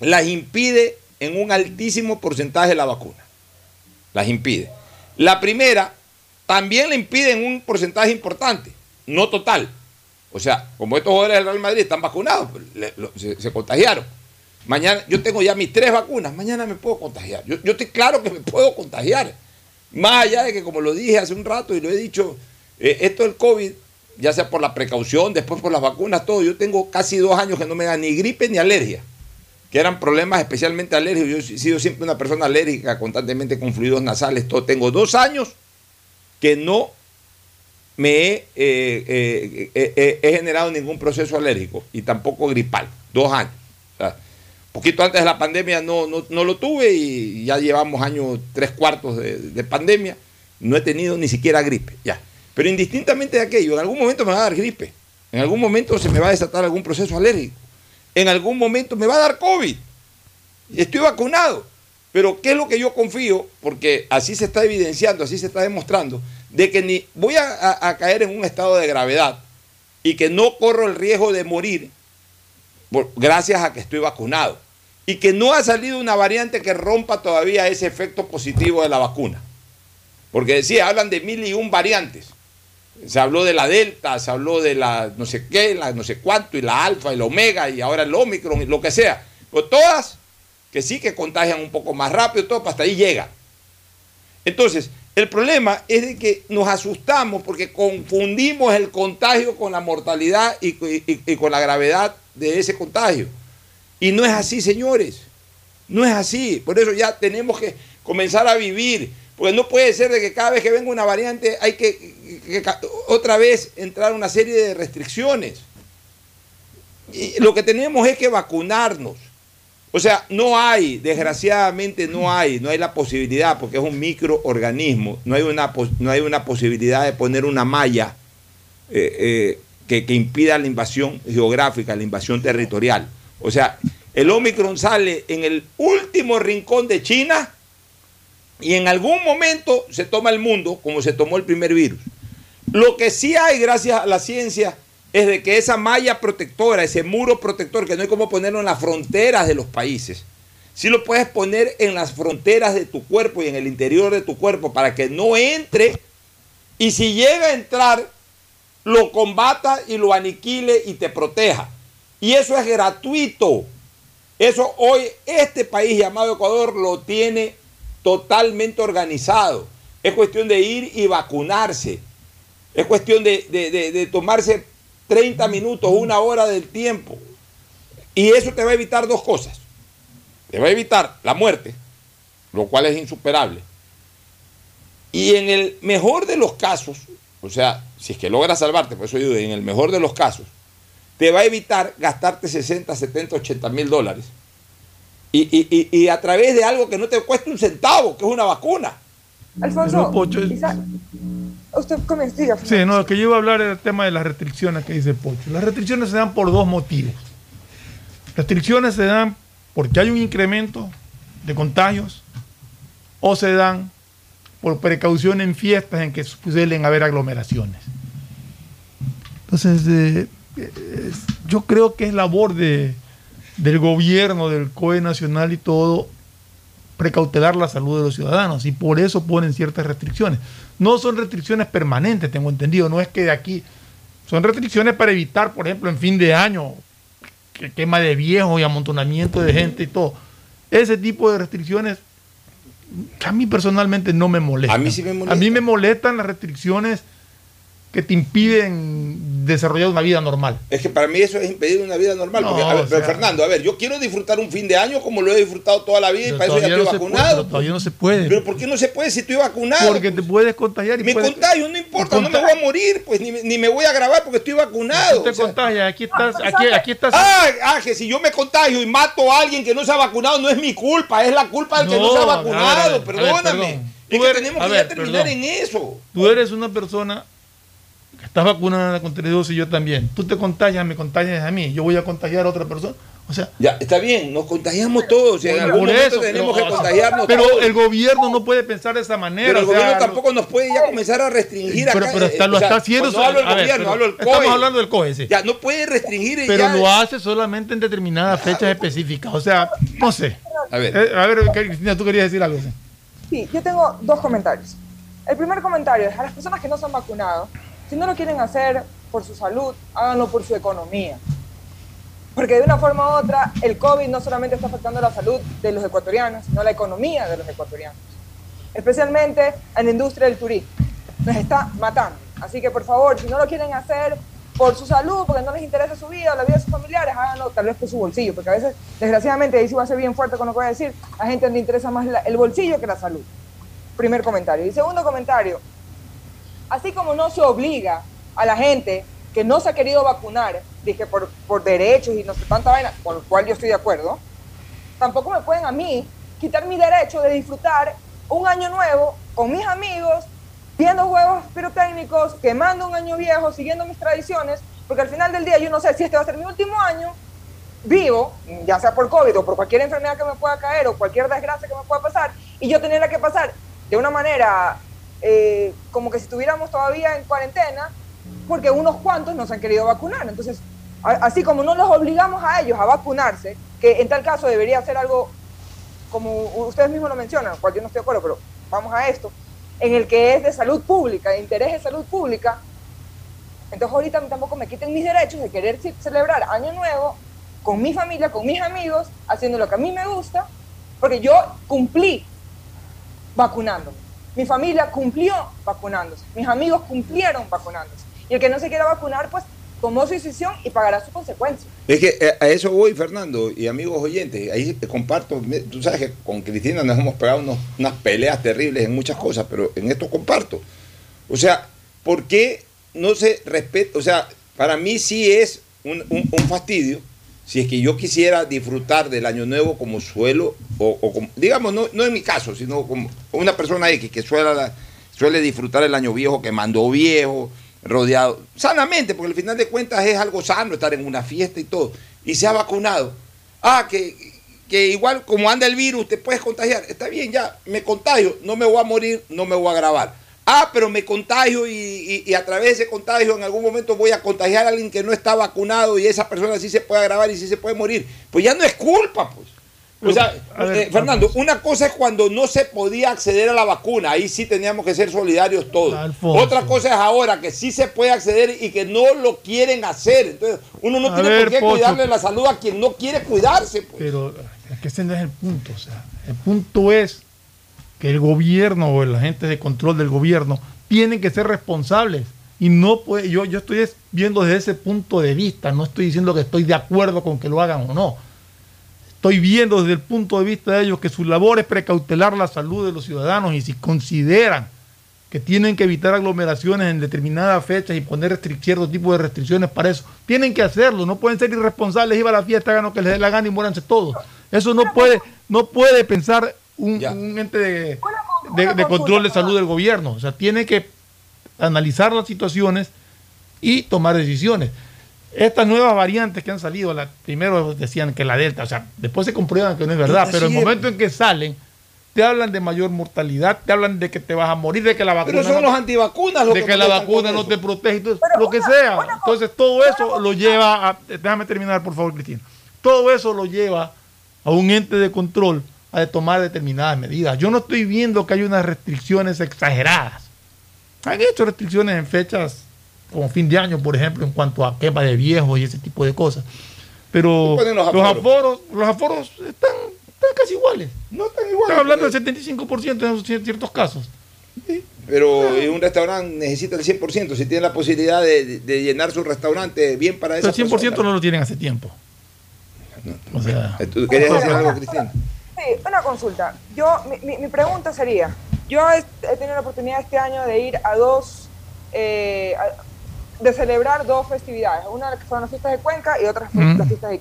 las impide en un altísimo porcentaje la vacuna. Las impide. La primera también la impide en un porcentaje importante, no total. O sea, como estos jugadores del Real Madrid están vacunados, pues, se contagiaron. Mañana, yo tengo ya mis tres vacunas, mañana me puedo contagiar. Yo, estoy claro que me puedo contagiar. Más allá de que, como lo dije hace un rato y lo he dicho, eh, esto del COVID, ya sea por la precaución, después por las vacunas, todo, yo tengo casi dos años que no me da ni gripe ni alergia, que eran problemas especialmente alérgicos. Yo he sido siempre una persona alérgica, constantemente con fluidos nasales, todo. Tengo dos años que no me he, eh, eh, he generado ningún proceso alérgico y tampoco gripal. Dos años. Poquito antes de la pandemia no, no, no lo tuve y ya llevamos años, tres cuartos de, de pandemia. No he tenido ni siquiera gripe. Ya. Pero indistintamente de aquello, en algún momento me va a dar gripe. En algún momento se me va a desatar algún proceso alérgico. En algún momento me va a dar COVID. Estoy vacunado. Pero ¿qué es lo que yo confío? Porque así se está evidenciando, así se está demostrando, de que ni voy a, caer en un estado de gravedad y que no corro el riesgo de morir gracias a que estoy vacunado. Y que no ha salido una variante que rompa todavía ese efecto positivo de la vacuna. Porque decía, hablan de mil y un variantes. Se habló de la Delta, se habló de la no sé qué, la no sé cuánto, y la Alfa, y la Omega, y ahora el Omicron, y lo que sea. Pero todas que sí que contagian un poco más rápido, todo, pues hasta ahí llega. Entonces, el problema es de que nos asustamos porque confundimos el contagio con la mortalidad y, con la gravedad de ese contagio. Y no es así, señores. No es así. Por eso ya tenemos que comenzar a vivir. Porque no puede ser de que cada vez que venga una variante hay que, otra vez entrar una serie de restricciones. Y lo que tenemos es que vacunarnos. O sea, no hay, desgraciadamente no hay, no hay la posibilidad, porque es un microorganismo, no hay una, no hay una posibilidad de poner una malla eh, eh, que, impida la invasión geográfica, la invasión territorial. O sea, el Omicron sale en el último rincón de China y en algún momento se toma el mundo como se tomó el primer virus. Lo que sí hay, gracias a la ciencia, es de que esa malla protectora, ese muro protector, que no hay como ponerlo en las fronteras de los países, sí lo puedes poner en las fronteras de tu cuerpo y en el interior de tu cuerpo para que no entre y si llega a entrar, lo combata y lo aniquile y te proteja. Y eso es gratuito. Eso hoy este país llamado Ecuador lo tiene totalmente organizado. Es cuestión de ir y vacunarse. Es cuestión de, de- de- tomarse 30 minutos, una hora del tiempo. Y eso te va a evitar dos cosas. Te va a evitar la muerte, lo cual es insuperable. Y en el mejor de los casos, o sea, si es que logras salvarte, por eso digo, en el mejor de los casos, te va a evitar gastarte 60, 70, 80 mil dólares. Y, y- y- y a través de algo que no te cuesta un centavo, que es una vacuna. Alfonso, Pocho, es- quizá- usted comienza, diga. Sí, no, lo que yo iba a hablar era el tema de las restricciones que dice Pocho. Las restricciones se dan por dos motivos. Restricciones se dan porque hay un incremento de contagios o se dan por precaución en fiestas en que suelen haber aglomeraciones. Entonces, eh, eh, yo creo que es labor de, del gobierno, del COE nacional y todo, precautelar la salud de los ciudadanos y por eso ponen ciertas restricciones. No son restricciones permanentes, tengo entendido, no es que de aquí, son restricciones para evitar, por ejemplo, en fin de año, que quema de viejos y amontonamiento de gente y todo. Ese tipo de restricciones a mí personalmente no me molestan. A mí sí me molesta. A mí me molestan las restricciones que te impiden desarrollar una vida normal. Es que para mí eso es impedir una vida normal. No, porque, a ver, o pero sea- Fernando, a ver, yo quiero disfrutar un fin de año como lo he disfrutado toda la vida y para eso ya estoy no puede, vacunado. pero todavía no se puede. Pero ¿por qué no se puede si estoy vacunado? Porque te puedes contagiar y me puedes- contagio, no importa, no me voy a morir, pues ni, me- ni me voy a grabar porque estoy vacunado. Te o sea. contagias, aquí estás, aquí, aquí estás. Ah, ah, que si yo me contagio y mato a alguien que no se ha vacunado, no es mi culpa, es la culpa del que no se ha vacunado. a ver, a ver, perdóname. perdón. Es Tú que eres- tenemos que ver, ya terminar perdón. en eso. Tú eres una persona que estás vacunada con dosis y yo también. Tú te contagias, me contagias a mí. Yo voy a contagiar a otra persona. O sea, Ya, está bien, nos contagiamos todos. y en Por algún momento eso, tenemos pero- que contagiarnos Pero todos. el gobierno no puede pensar de esa manera. Pero el o sea, gobierno tampoco nos puede ya comenzar a restringir Pero, acá. pero está- eh, lo o sea, está haciendo. cuando hablo del ver, gobierno, pero hablo del COE. Estamos hablando del COE, sí. Ya, no puede restringir Pero ya- lo hace solamente en determinadas fechas específicas. O sea, no sé. A ver. Eh, a ver, Cristina, tú querías decir algo. sí? Sí, yo tengo dos comentarios. El primer comentario es a las personas que no se han vacunado, si no lo quieren hacer por su salud, háganlo por su economía. Porque de una forma u otra, el COVID no solamente está afectando la salud de los ecuatorianos, sino la economía de los ecuatorianos. Especialmente en la industria del turismo. Nos está matando. Así que por favor, si no lo quieren hacer por su salud, porque no les interesa su vida o la vida de sus familiares, háganlo tal vez por su bolsillo. Porque a veces, desgraciadamente, ahí sí va a ser bien fuerte con lo que voy a decir, a gente le interesa más la- el bolsillo que la salud. Primer comentario. Y segundo comentario, así como no se obliga a la gente que no se ha querido vacunar, dije por, por derechos y no sé tanta vaina, con lo cual yo estoy de acuerdo, tampoco me pueden a mí quitar mi derecho de disfrutar un año nuevo con mis amigos, viendo juegos pirotécnicos, quemando un año viejo, siguiendo mis tradiciones, porque al final del día yo no sé si este va a ser mi último año vivo, ya sea por COVID o por cualquier enfermedad que me pueda caer o cualquier desgracia que me pueda pasar, y yo tenerla que pasar de una manera eh, como que si estuviéramos todavía en cuarentena, porque unos cuantos no se han querido vacunar. Entonces, así como no los obligamos a ellos a vacunarse, que en tal caso debería ser algo, como ustedes mismos lo mencionan, cual yo no estoy de acuerdo, pero vamos a esto, en el que es de salud pública, de interés de salud pública, entonces ahorita tampoco me quiten mis derechos de querer ce- celebrar Año Nuevo con mi familia, con mis amigos, haciendo lo que a mí me gusta, porque yo cumplí vacunándome. Mi familia cumplió vacunándose. Mis amigos cumplieron vacunándose. Y el que no se quiera vacunar, pues tomó su decisión y pagará sus consecuencias. Es que eh, a eso voy, Fernando, y amigos oyentes, ahí comparto, tú sabes que con Cristina nos hemos pegado unos- unas peleas terribles en muchas cosas, pero en esto comparto. O sea, ¿por qué no se respeta? O sea, para mí sí es un- un fastidio si es que yo quisiera disfrutar del año nuevo como suelo, o, como- digamos, no, no en mi caso, sino como una persona X que suele disfrutar el año viejo, que mandó viejo, rodeado, sanamente, porque al final de cuentas es algo sano estar en una fiesta y todo, y se ha vacunado. Ah, que, que igual como anda el virus, te puedes contagiar. Está bien, ya, me contagio, no me voy a morir, no me voy a grabar. Ah, pero me contagio y, y- y a través de ese contagio en algún momento voy a contagiar a alguien que no está vacunado y esa persona sí se puede grabar y sí se puede morir. Pues ya no es culpa, pues. O sea, ver, eh, Fernando, una cosa es cuando no se podía acceder a la vacuna, ahí sí teníamos que ser solidarios todos. Alfonso. Otra cosa es ahora que sí se puede acceder y que no lo quieren hacer. Entonces, uno no A tiene ver, por qué Pocho. cuidarle la salud a quien no quiere cuidarse. pues. Pero es que ese no es el punto. O sea, el punto es que el gobierno o la gente de control del gobierno tienen que ser responsables. Y no puede, yo, yo estoy es- viendo desde ese punto de vista, no estoy diciendo que estoy de acuerdo con que lo hagan o no. Estoy viendo desde el punto de vista de ellos que su labor es precautelar la salud de los ciudadanos y si consideran que tienen que evitar aglomeraciones en determinadas fechas y poner cierto tipo de restricciones para eso, tienen que hacerlo, no pueden ser irresponsables, ir a la fiesta, hagan lo que les dé la gana y muéranse todos. Eso no puede, no puede pensar un, un ente de, de- de control de salud del gobierno. O sea, tiene que analizar las situaciones y tomar decisiones. Estas nuevas variantes que han salido, la, primero decían que la Delta, o sea, después se comprueban que no es verdad, pero el es. momento en que salen, te hablan de mayor mortalidad, te hablan de que te vas a morir, de que la vacuna. Pero son no- los antivacunas los de que que la vacuna no te protege, y todo- lo que sea. Entonces, todo eso lo lleva a. Déjame terminar, por favor, Cristina. Todo eso lo lleva a un ente de control a de tomar determinadas medidas. Yo no estoy viendo que hay unas restricciones exageradas. Han hecho restricciones en fechas como fin de año, por ejemplo, en cuanto a quema de viejos y ese tipo de cosas. Pero los los aforos, los aforos están, están casi iguales. No están iguales. Están hablando del 75% en ciertos casos. Pero en un restaurante necesita el 100%. Si tiene la posibilidad de, de llenar su restaurante bien para esa el 100% persona. no lo tienen hace tiempo. O sea, ¿Tú querías decir algo? Sí, una consulta. Yo, mi, pregunta sería, yo he, he tenido la oportunidad este año de ir a dos, eh, a- de celebrar dos festividades. Una que fueron las fiestas de Cuenca y otras fue Mm. las fiestas de.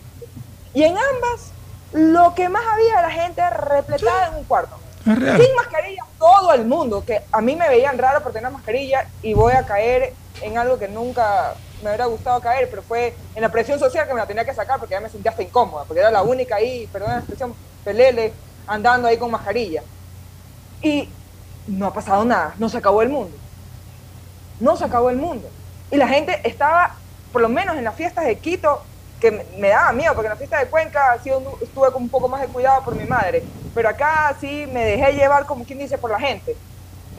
Y en ambas, lo que más había era gente repletada en un cuarto. Sin mascarilla, todo el mundo, que a mí me veían raro por tener mascarilla y voy a caer en algo que nunca me hubiera gustado caer, pero fue en la presión social que me la tenía que sacar porque ya me sentía hasta incómoda, porque era la única ahí, perdón la expresión, pelele, andando ahí con mascarilla. Y no ha pasado nada, no se acabó el mundo. No se acabó el mundo. Y la gente estaba, por lo menos en las fiestas de Quito, que me, me daba miedo, porque en la fiesta de Cuenca un- estuve con un poco más de cuidado por mi madre, pero acá sí me dejé llevar, como quien dice, por la gente.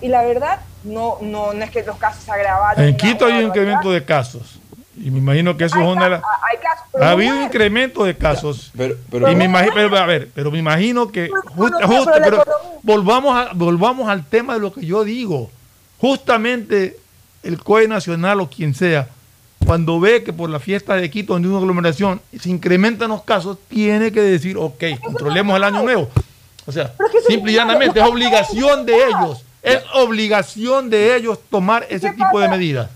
Y la verdad, no, no, no es que los casos se agravaron. En Quito hay un incremento de casos. Y me imagino que eso es una de las... Ha habido un incremento de casos. Pero, pero- y me imagino, pero, a ver, pero me imagino que justo, pero justo- volvamos a, volvamos al tema de lo que yo digo. Justamente el COE nacional o quien sea, cuando ve que por la fiesta de Quito, donde hay una aglomeración, se incrementan los casos, tiene que decir, ok, controlemos el año nuevo. O sea, simple y llanamente, es obligación de ellos, es obligación de ellos tomar ese tipo de medidas.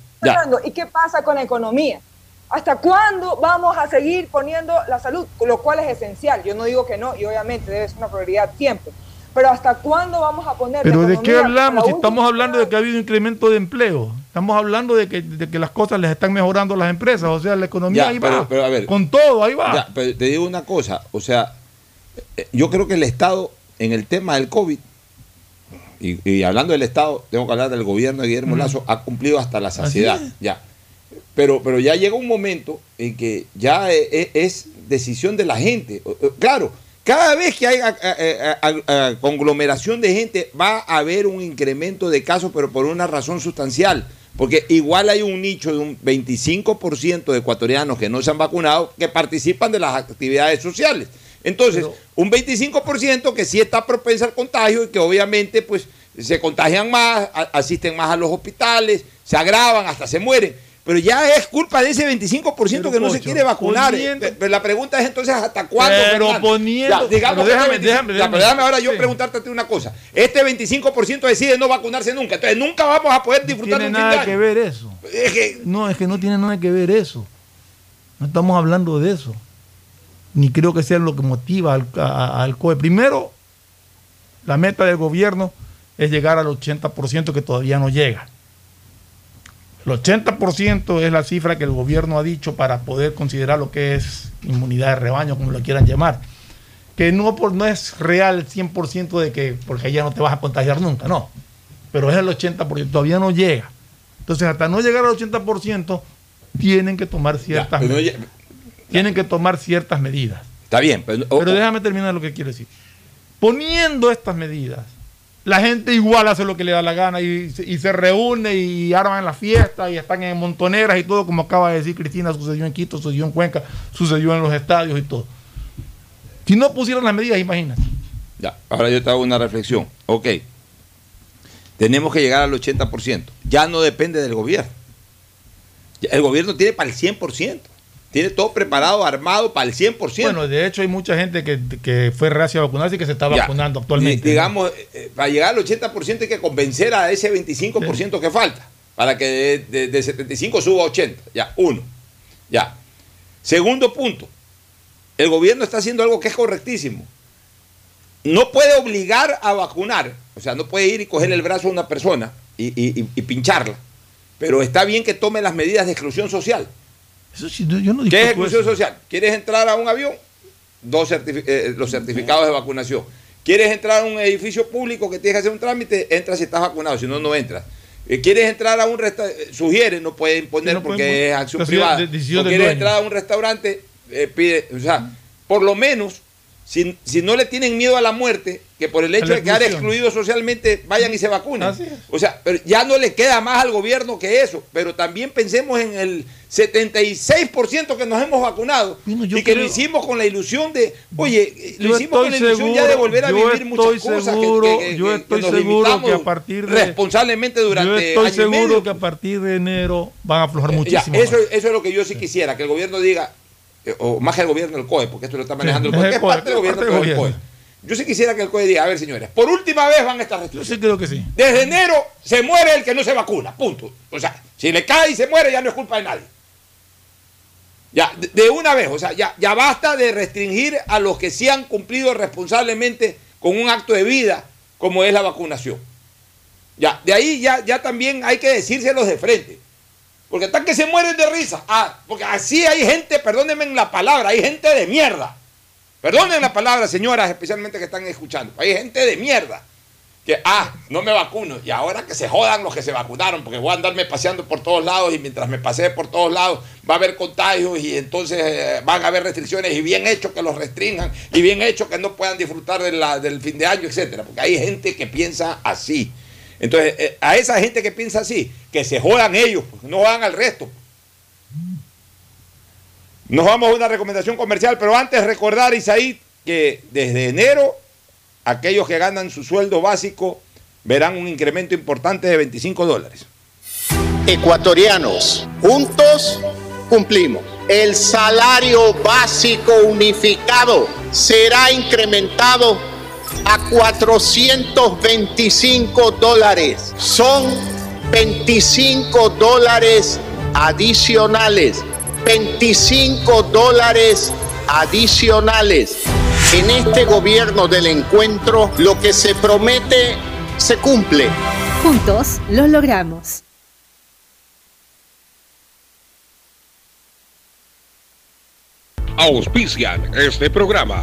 ¿Y qué pasa con la economía? ¿Hasta cuándo vamos a seguir poniendo la salud? Lo cual es esencial. Yo no digo que no, y obviamente debe ser una prioridad siempre. Pero ¿hasta cuándo vamos a poner la Pero ¿de qué hablamos? Si estamos hablando de que ha habido incremento de empleo, estamos hablando de que, de que las cosas les están mejorando a las empresas, o sea, la economía Ya, ahí pero- va, pero a ver. con todo, ahí va. Ya, pero te digo una cosa, o sea, eh, yo creo que el Estado, en el tema del COVID, y, y hablando del Estado, tengo que hablar del gobierno de Guillermo. Lazo, ha cumplido hasta la saciedad, ya. Pero, pero ya llega un momento en que ya e- e- es decisión de la gente. Claro, cada vez que hay a- a- a- a- conglomeración de gente va a haber un incremento de casos, pero por una razón sustancial. Porque igual hay un nicho de un 25% de ecuatorianos que no se han vacunado que participan de las actividades sociales. Entonces, un 25% que sí está propensa al contagio y que obviamente pues se contagian más, a- asisten más a los hospitales, se agravan, hasta se mueren. Pero ya es culpa de ese 25% que no se quiere vacunar. poniendo- Pe- Pero la pregunta es entonces hasta cuándo. Pero Fernando? poniendo- Ya, digamos pero déjame- este 25 déjame- ya, déjame. pero déjame ahora yo Sí. preguntarte a ti una cosa. Este 25% decide no vacunarse nunca. Entonces nunca vamos a poder disfrutar de tiene un nada que ver eso. Es que No, es que no tiene nada que ver eso. No estamos hablando de eso. Ni creo que sea lo que motiva al, a- al COE. Primero, la meta del gobierno es llegar al 80% que todavía no llega. El 80% es la cifra que el gobierno ha dicho para poder considerar lo que es inmunidad de rebaño, como lo quieran llamar. Que no, por, no es real el 100% de que porque ya no te vas a contagiar nunca, no. Pero es el 80%, todavía no llega. Entonces, hasta no llegar al 80%, tienen que tomar ciertas pero medidas. Tienen que tomar ciertas medidas. Está bien, pero, Pero déjame terminar lo que quiero decir. Poniendo estas medidas, la gente igual hace lo que le da la gana y, se- y se reúne y arman la fiesta y están en montoneras y todo, como acaba de decir Cristina, sucedió en Quito, sucedió en Cuenca, sucedió en los estadios y todo. Si no pusieran las medidas, imagínate. Ya, ahora yo te hago una reflexión. Ok, tenemos que llegar al 80%. Ya no depende del gobierno. El gobierno tiene para el 100%. Tiene todo preparado, armado para el 100%. Bueno, de hecho hay mucha gente que, que fue reacia a vacunarse y que se está Ya. vacunando actualmente. Di- Digamos, eh, para llegar al 80% hay que convencer a ese 25% que falta. Para que de, de- de 75 suba a 80. Ya, uno. Ya. Segundo punto. El gobierno está haciendo algo que es correctísimo. No puede obligar a vacunar. O sea, no puede ir y coger el brazo a una persona y, y- y- y pincharla. Pero está bien que tome las medidas de exclusión social. Eso sí, yo no ¿Qué es exclusión eso. social? ¿Quieres entrar a un avión? Dos certifi- eh, los certificados de vacunación. ¿Quieres entrar a un edificio público que tienes que hacer un trámite? Entras si estás vacunado, si no, no entras. Eh, ¿Quieres entrar a un restaurante? Sugiere, no puede imponer No puede porque es acción privada. de- decisión ¿O del quieres dueño. entrar a un restaurante? Eh, pide, o sea, por lo menos si, si no le tienen miedo a la muerte, que por el hecho de quedar excluidos socialmente vayan y se vacunen. O sea, pero ya no le queda más al gobierno que eso. Pero también pensemos en el 76% que nos hemos vacunado y que lo hicimos con la ilusión de, oye, lo Yo hicimos con la ilusión ya de seguro, volver a vivir muchas cosas que- seguro, que, que- yo estoy nos seguro que a partir de responsablemente durante yo estoy seguro que a partir de enero van a aflojar Ya, muchísimo. eso, eso es lo que yo sí quisiera, que el gobierno diga, eh, o más que el gobierno, el COE, porque esto lo está manejando Sí, el COE, es parte del gobierno, parte del el COE. Yo sí quisiera que el COE diga, a ver señores, por última vez van estas Yo restricciones. sí creo que sí. Desde enero se muere el que no se vacuna, punto. O sea, si le cae y se muere ya no es culpa de nadie. Ya, de, de una vez, o sea, ya, ya basta de restringir a los que sí han cumplido responsablemente con un acto de vida como es la vacunación. Ya, de ahí ya, ya también hay que decírselos de frente. Porque están que se mueren de risa. Ah, porque así hay gente, perdónenme en la palabra, hay gente de mierda. Perdonen la palabra, señoras, especialmente que están escuchando. Hay gente de mierda. Que, ah, no me vacuno. Y ahora que se jodan los que se vacunaron, porque voy a andarme paseando por todos lados y mientras me pasee por todos lados va a haber contagios y entonces eh, van a haber restricciones y bien hecho que los restrinjan y bien hecho que no puedan disfrutar del fin de año, etcétera. Porque hay gente que piensa así. Entonces, eh, a esa gente que piensa así, que se jodan ellos, no jodan al resto. Nos vamos a una recomendación comercial, pero antes recordar, Isaí, que desde enero aquellos que ganan su sueldo básico verán un incremento importante de 25 dólares. Ecuatorianos, juntos cumplimos. El salario básico unificado será incrementado a 425 dólares. Son 25 dólares adicionales. 25 dólares adicionales. En este gobierno del encuentro, lo que se promete se cumple. Juntos lo logramos. Auspician este programa.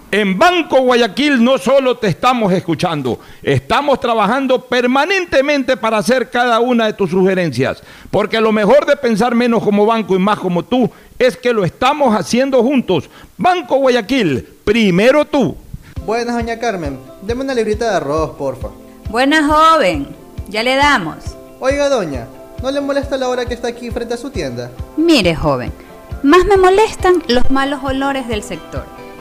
En Banco Guayaquil no solo te estamos escuchando, estamos trabajando permanentemente para hacer cada una de tus sugerencias, porque lo mejor de pensar menos como banco y más como tú es que lo estamos haciendo juntos. Banco Guayaquil, primero tú. Buenas, doña Carmen. Deme una librita de arroz, porfa. Buena joven, ya le damos. Oiga, doña, ¿no le molesta la hora que está aquí frente a su tienda? Mire, joven, más me molestan los malos olores del sector.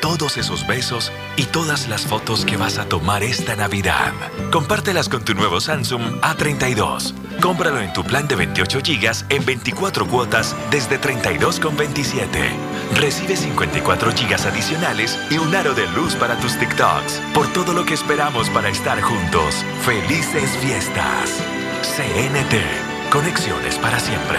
todos esos besos y todas las fotos que vas a tomar esta Navidad. Compártelas con tu nuevo Samsung A32. Cómpralo en tu plan de 28 GB en 24 cuotas desde 32,27. Recibe 54 GB adicionales y un aro de luz para tus TikToks. Por todo lo que esperamos para estar juntos. Felices fiestas. CNT. Conexiones para siempre.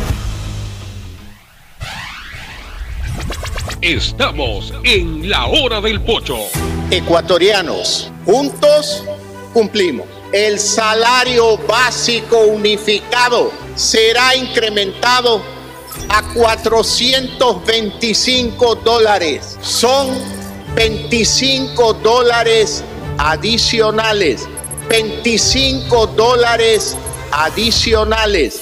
Estamos en la hora del pocho. Ecuatorianos, juntos cumplimos. El salario básico unificado será incrementado a 425 dólares. Son 25 dólares adicionales. 25 dólares adicionales.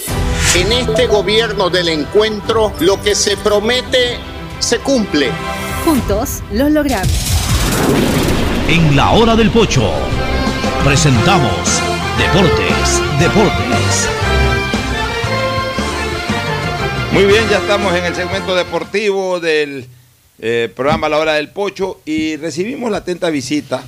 En este gobierno del encuentro, lo que se promete se cumple. Juntos lo logramos. En la hora del pocho presentamos Deportes, Deportes. Muy bien, ya estamos en el segmento deportivo del eh, programa La Hora del Pocho y recibimos la atenta visita.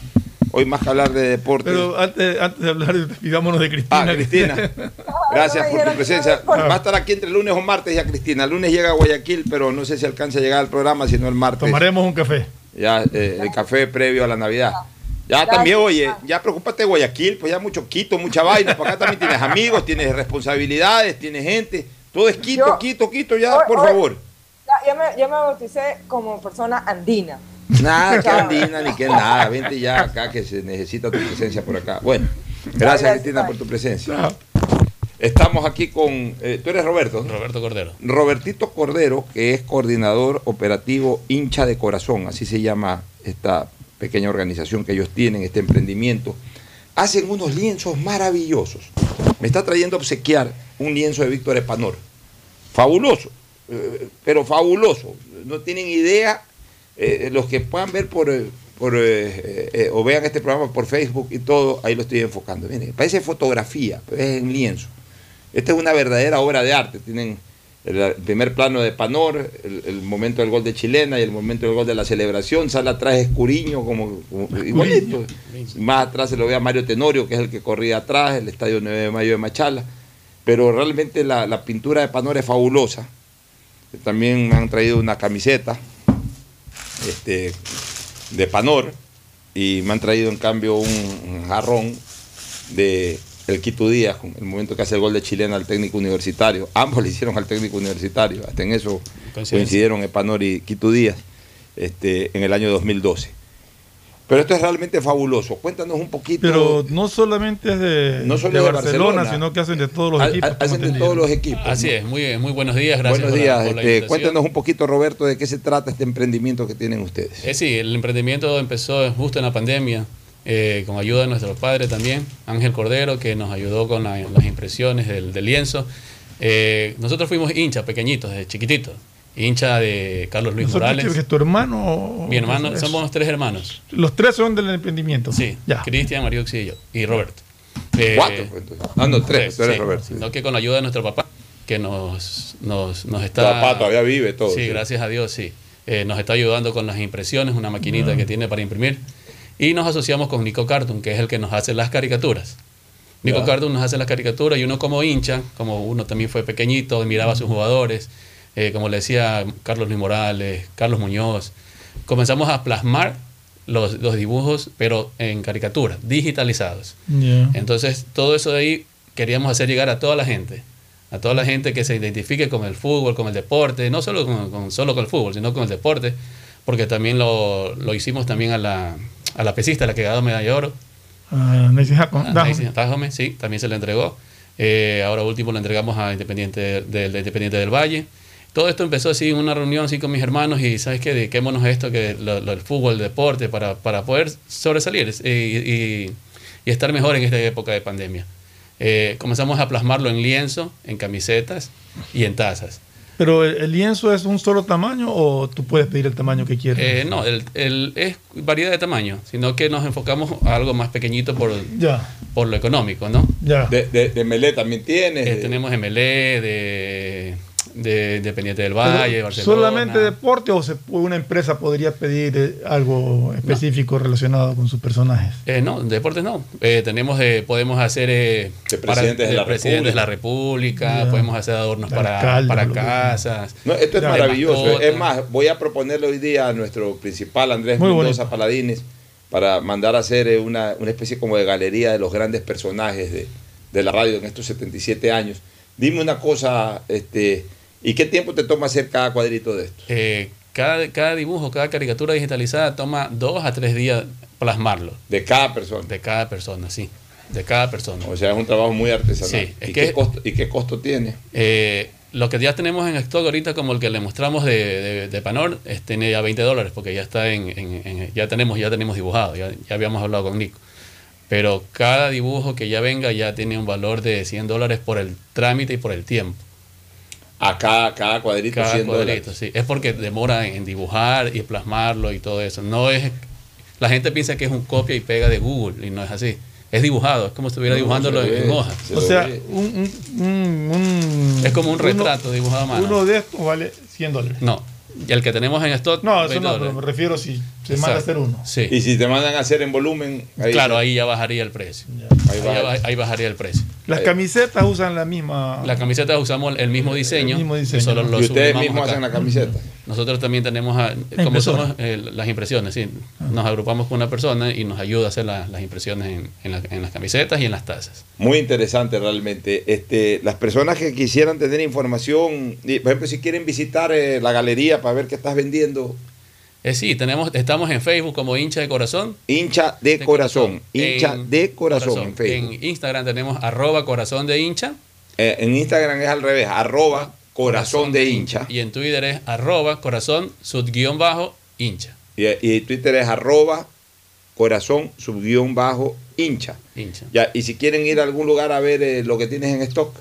Hoy más que hablar de deportes. Pero antes, antes de hablar, despidámonos de Cristina. Ah, Cristina. Gracias por tu presencia. Va a estar aquí entre lunes o martes ya Cristina. El lunes llega a Guayaquil, pero no sé si alcanza a llegar al programa, sino el martes. Tomaremos un café. Ya, eh, el café previo a la Navidad. Ya también, oye, ya preocúpate de Guayaquil, pues ya mucho Quito, mucha vaina. Por acá también tienes amigos, tienes responsabilidades, tienes gente. Todo es Quito, Yo- Quito, Quito, ya, Hoy- por hoy- favor. Ya, ya me, ya me bauticé como persona andina. Nada, que andina ni que nada. Vente ya acá que se necesita tu presencia por acá. Bueno, gracias Cristina por tu presencia. Estamos aquí con. eh, Tú eres Roberto. ¿no? Roberto Cordero. Robertito Cordero, que es coordinador operativo hincha de corazón, así se llama esta pequeña organización que ellos tienen, este emprendimiento. Hacen unos lienzos maravillosos. Me está trayendo a obsequiar un lienzo de Víctor Epanor. Fabuloso, eh, pero fabuloso. No tienen idea eh, los que puedan ver por, eh, por, eh, o vean este programa por Facebook y todo, ahí lo estoy enfocando. Miren, parece fotografía, pero es en lienzo. Esta es una verdadera obra de arte. Tienen el, el primer plano de Panor, el, el momento del gol de Chilena y el momento del gol de la celebración. Sale atrás Escuriño, como, como- igualito. Más atrás se lo ve a Mario Tenorio, que es el que corría atrás, el estadio 9 de mayo de Machala. Pero realmente la, la pintura de Panor es fabulosa. También me han traído una camiseta este, de Panor y me han traído en cambio un, jarrón de el Quito Díaz, con el momento que hace el gol de Chilena al técnico universitario. Ambos le hicieron al técnico universitario, hasta en eso coincidieron Epanor y Quito Díaz este, en el año 2012. Pero esto es realmente fabuloso. Cuéntanos un poquito. Pero no solamente es de, No solo de de Barcelona, Barcelona. sino que hacen de todos los Ha- equipos. hacen de todos los equipos. Así ¿no? es, muy, muy buenos días, gracias Buenos por la- días. por la este, cuéntanos un poquito, Roberto, de qué se trata este emprendimiento que tienen ustedes. Eh, sí, el emprendimiento empezó justo en la pandemia, eh, con ayuda de nuestro padre también, Ángel Cordero, que nos ayudó con la- las impresiones del, del lienzo. Eh, nosotros fuimos hinchas pequeñitos, desde chiquititos, hincha de Carlos Luis Nosotros, Morales. que tu hermano. Mi hermano, Eso. somos tres hermanos. Los tres son del emprendimiento. Sí, Cristian, Marioxi y yo, y Roberto. Cuatro, pues, entonces. Ah, no, tres, tú eres Roberto. Sino que con la ayuda de nuestro papá, que nos, nos, nos Tu está... papá todavía vive todo. Sí, sí. gracias a Dios, sí. Eh, nos está ayudando con las impresiones, una maquinita Ah. que tiene para imprimir. Y nos asociamos con Nico Cartoon, que es el que nos hace las caricaturas. Nico Ya. Cartoon nos hace las caricaturas y uno como hincha, como uno también fue pequeñito, miraba a sus jugadores, eh, como le decía Carlos Luis Morales, Carlos Muñoz, comenzamos a plasmar los, los dibujos, pero en caricaturas, digitalizados. Ya. Entonces, todo eso de ahí queríamos hacer llegar a toda la gente, a toda la gente que se identifique con el fútbol, con el deporte, no solo con, con- solo con el fútbol, sino con el deporte, porque también lo, lo hicimos también a la, a la pesista, la que ganó medalla de oro. Nancy Tajome, sí, también se le entregó. Eh, ahora último lo entregamos a Independiente del, del Independiente del Valle. Todo esto empezó así en una reunión así con mis hermanos y ¿sabes qué? Dediquémonos a esto, que lo, lo- el fútbol, el deporte, para, para poder sobresalir eh, y, y estar mejor en esta época de pandemia. Eh, comenzamos a plasmarlo en lienzo, en camisetas y en tazas. Pero el, el lienzo es un solo tamaño o tú puedes pedir el tamaño que quieras. Eh, no, el, el- es variedad de tamaño, sino que nos enfocamos a algo más pequeñito por, Ya. por lo económico, ¿no? Ya. De, de, de Melé también tienes. Eh, de- tenemos MLE, de de Independiente del Valle, Pero, Barcelona. ¿Solamente deporte o se- una empresa podría pedir eh, algo específico relacionado con sus personajes? Eh, no, deportes no. Eh, tenemos, eh, podemos hacer eh, De presidentes de la presidentes de la República. Podemos hacer adornos De para, alcalde, para casas. No, esto es maravilloso. Es más, voy a proponerle hoy día a nuestro principal Andrés Muy Mendoza bonito. Paladines para mandar a hacer eh, una, una especie como de galería de los grandes personajes de, de la radio en estos 77 años. Dime una cosa, este, ¿y qué tiempo te toma hacer cada cuadrito de esto? Eh, cada, cada dibujo, cada caricatura digitalizada toma dos a tres días plasmarlo. De cada persona. De cada persona, sí. De cada persona. O sea, es un trabajo muy artesanal. Sí, es ¿Y, que- qué costo, ¿Y qué costo tiene? Eh, lo que ya tenemos en stock ahorita, como el que le mostramos de, de, de Panor, es, tiene ya 20 dólares, porque ya está en, en- en- ya tenemos, ya tenemos dibujado, ya, ya habíamos hablado con Nico. Pero cada dibujo que ya venga ya tiene un valor de 100 dólares por el trámite y por el tiempo. A cada, cada cuadrito Cada 100 cuadrito, dólares. sí. Es porque demora en dibujar y plasmarlo y todo eso. No es, la gente piensa que es un copia y pega de Google y no es así. Es dibujado, es como si estuviera No, dibujándolo en, ve, hoja. se O sea, un, un- un- un- Es como un uno- retrato dibujado a mano. Uno de estos vale 100 dólares. No, y el que tenemos en stock. No, eso 20 no, pero me refiero si se manda a hacer uno. Sí. Y si te mandan a hacer en volumen, ahí claro, ahí ya bajaría el precio. Ahí bajaría el precio. Las camisetas usan la misma. Las camisetas usamos el mismo diseño. mismo diseño, y solo y ustedes mismos acá. hacen la camiseta. Nosotros también tenemos, a- como somos eh, las impresiones, sí. Nos agrupamos con una persona y nos ayuda a hacer la- las impresiones en, en la- en las camisetas y en las tazas. Muy interesante realmente. Este, las personas que quisieran tener información, por ejemplo, si quieren visitar eh, la galería para ver qué estás vendiendo, Eh, sí, tenemos, estamos en Facebook como hincha de corazón. hincha de, De corazón, corazón. hincha En de corazón, en Facebook. En Instagram tenemos arroba corazón de hincha. Eh, en Instagram es al revés, arroba corazón de hincha. Y en Twitter es arroba corazón subguión bajo hincha. Y, y Twitter es arroba corazón subguión bajo hincha. hincha. Ya, y si quieren ir a algún lugar a ver eh, lo que tienes en stock,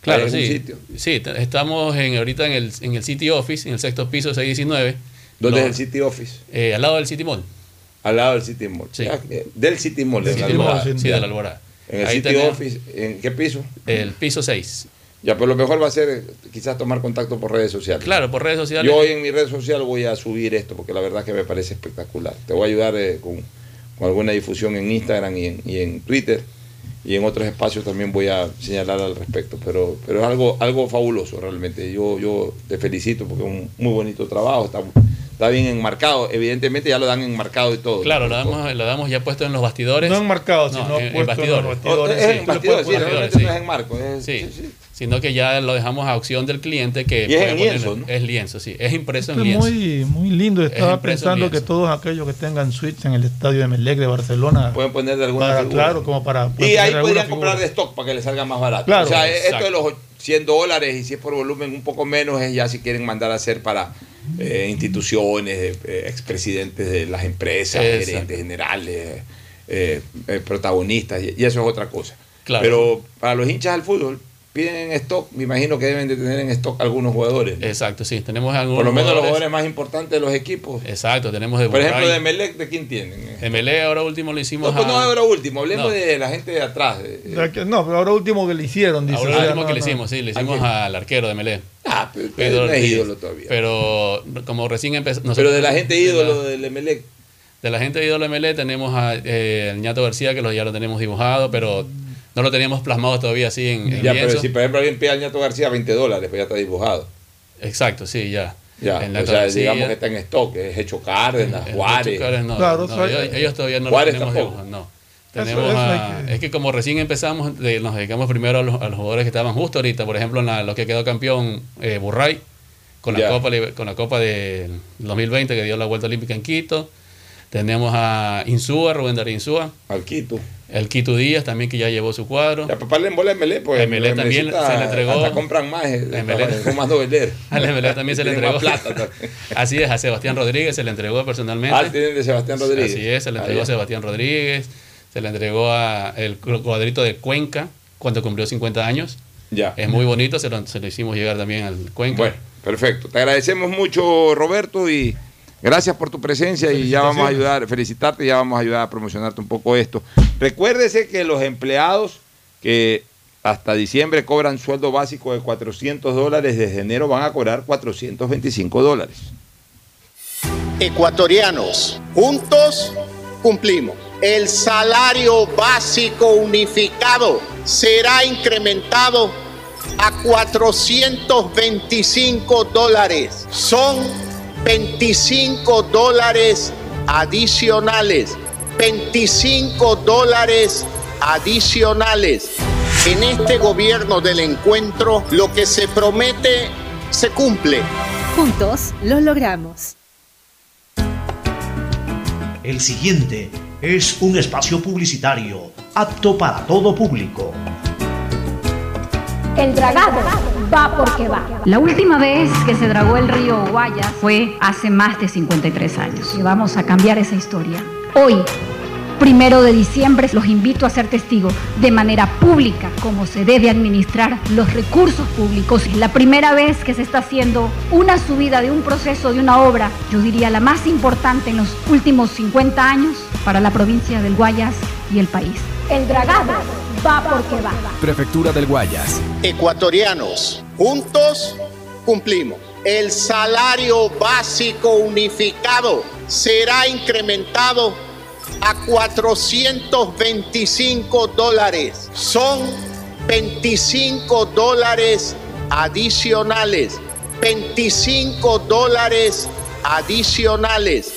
Claro, ¿hay algún sí. sitio? Sí, estamos en, ahorita en el, en el City Office, en el sexto piso 619. ¿Dónde es el City Office? eh, al lado del City Mall. Al lado del City Mall. Sí. Ya, eh, del City Mall, la City Mall, Alborada. sí, de la Alborada. En el Ahí City Office, ¿en qué piso? El piso 6. Ya, pero lo mejor va a ser eh, quizás tomar contacto por redes sociales. Claro, por redes sociales. Yo hoy en mi red social voy a subir esto porque la verdad que me parece espectacular. Te voy a ayudar eh, con, con alguna difusión en Instagram y en, y en Twitter y en otros espacios también voy a señalar al respecto. Pero, pero es algo, algo fabuloso realmente. Yo, yo te felicito porque es un muy bonito trabajo. Está, está bien enmarcado. Evidentemente ya lo dan enmarcado y todo. Claro, lo damos, lo damos ya puesto en los bastidores. No enmarcado, No, sino en- en puesto en los bastidores. Oh, es sí. en bastidores, sí, realmente no es en marco. es- Sí. sí, sí. Sino que ya lo dejamos a opción del cliente que Y es puede en poner- lienzo, ¿no? Es lienzo, sí. Es impreso en Esto es lienzo. muy, muy lindo. Estaba en pensando que todos aquellos que tengan suites en el estadio de Melec de Barcelona, Pueden poner de alguna para, figura. claro, como para. Y ahí podrían comprar de stock para que les salga más barato. Claro, o sea, esto exacto. de los 100 dólares y si es por volumen un poco menos es ya si quieren mandar a hacer para eh, instituciones, eh, expresidentes de las empresas, Exacto. gerentes generales, eh, eh, protagonistas, y, y eso es otra cosa. Claro. Pero para los hinchas del fútbol, piden en stock, me imagino que deben de tener en stock algunos jugadores. ¿no? Exacto, sí. Tenemos algunos Por lo menos los jugadores más importantes de los equipos. Exacto, tenemos de Por ejemplo, de Melec, ¿de quién tienen? MLE ahora último lo hicimos No, pues a- no ahora último, hablemos No. de la gente de atrás. de- No, pero ahora último que le hicieron, dice. Ahora o lo sea, último no, que le hicimos, sí, le ¿A hicimos al arquero de MLE. Ah, pero Pedro no es Ortiz. ídolo todavía. Pero como recién empezó. Pero de la gente ídolo de, del Emelec. de la gente ídolo MLE tenemos a eh, el Ñato García, que lo, ya lo tenemos dibujado, pero no lo teníamos plasmado todavía así en, en Ya, lienzo. pero si por ejemplo alguien pide a Ñato García 20 dólares, pues ya está dibujado. Exacto, sí, ya. Ya, El o Ñato sea, digamos que está en stock, es Hecho Cárdenas, el Juárez. Cárez no, Claro, no, soy- ellos, ellos todavía no Juárez lo tenemos no. Tenemos eso a- que- Es que como recién empezamos, de- nos dedicamos primero a los, a los jugadores que estaban justo ahorita. Por ejemplo, en la- lo que quedó campeón eh, Burray, con la, Ya. Copa, Liber- con la Copa del 2020 que dio la Vuelta Olímpica en Quito. Tenemos a Insúa, Rubén Darío Insúa. Al Quito. El Quito Díaz también que ya llevó su cuadro. Ya, papá le embola Emelec, pues. Emelec porque también se le entregó. Hasta compran más, eh, Emelec. son más vender. Al MLE también se le entregó. plata. Así es, a Sebastián Rodríguez se le entregó personalmente. Ah, tienen de Sebastián Rodríguez. Así es, se le entregó a. Sebastián Rodríguez, se le entregó a el cuadrito de Cuenca cuando cumplió 50 años. Ya. Es muy bonito, se lo, se lo hicimos llegar también al Cuenca. Bueno, perfecto. Te agradecemos mucho, Roberto, y gracias por tu presencia y ya vamos a ayudar, felicitarte y ya vamos a ayudar a promocionarte un poco esto. Recuérdese que los empleados que hasta diciembre cobran sueldo básico de 400 dólares, desde enero van a cobrar 425 dólares. Ecuatorianos, juntos cumplimos. El salario básico unificado será incrementado a 425 dólares. Son 25 dólares adicionales. 25 dólares adicionales. En este gobierno del encuentro, lo que se promete se cumple. Juntos lo logramos. El siguiente es un espacio publicitario apto para todo público. El dragado va porque va. La última vez que se dragó el río Guayas fue hace más de 53 años. Y vamos a cambiar esa historia. Hoy, primero de diciembre, los invito a ser testigos de manera pública cómo se debe administrar los recursos públicos. Es la primera vez que se está haciendo una subida de un proceso, de una obra, yo diría la más importante en los últimos 50 años para la provincia del Guayas y el país. El dragado va porque va. Prefectura del Guayas. Ecuatorianos, juntos cumplimos. El salario básico unificado será incrementado a 425 dólares. Son 25 dólares adicionales. 25 dólares adicionales.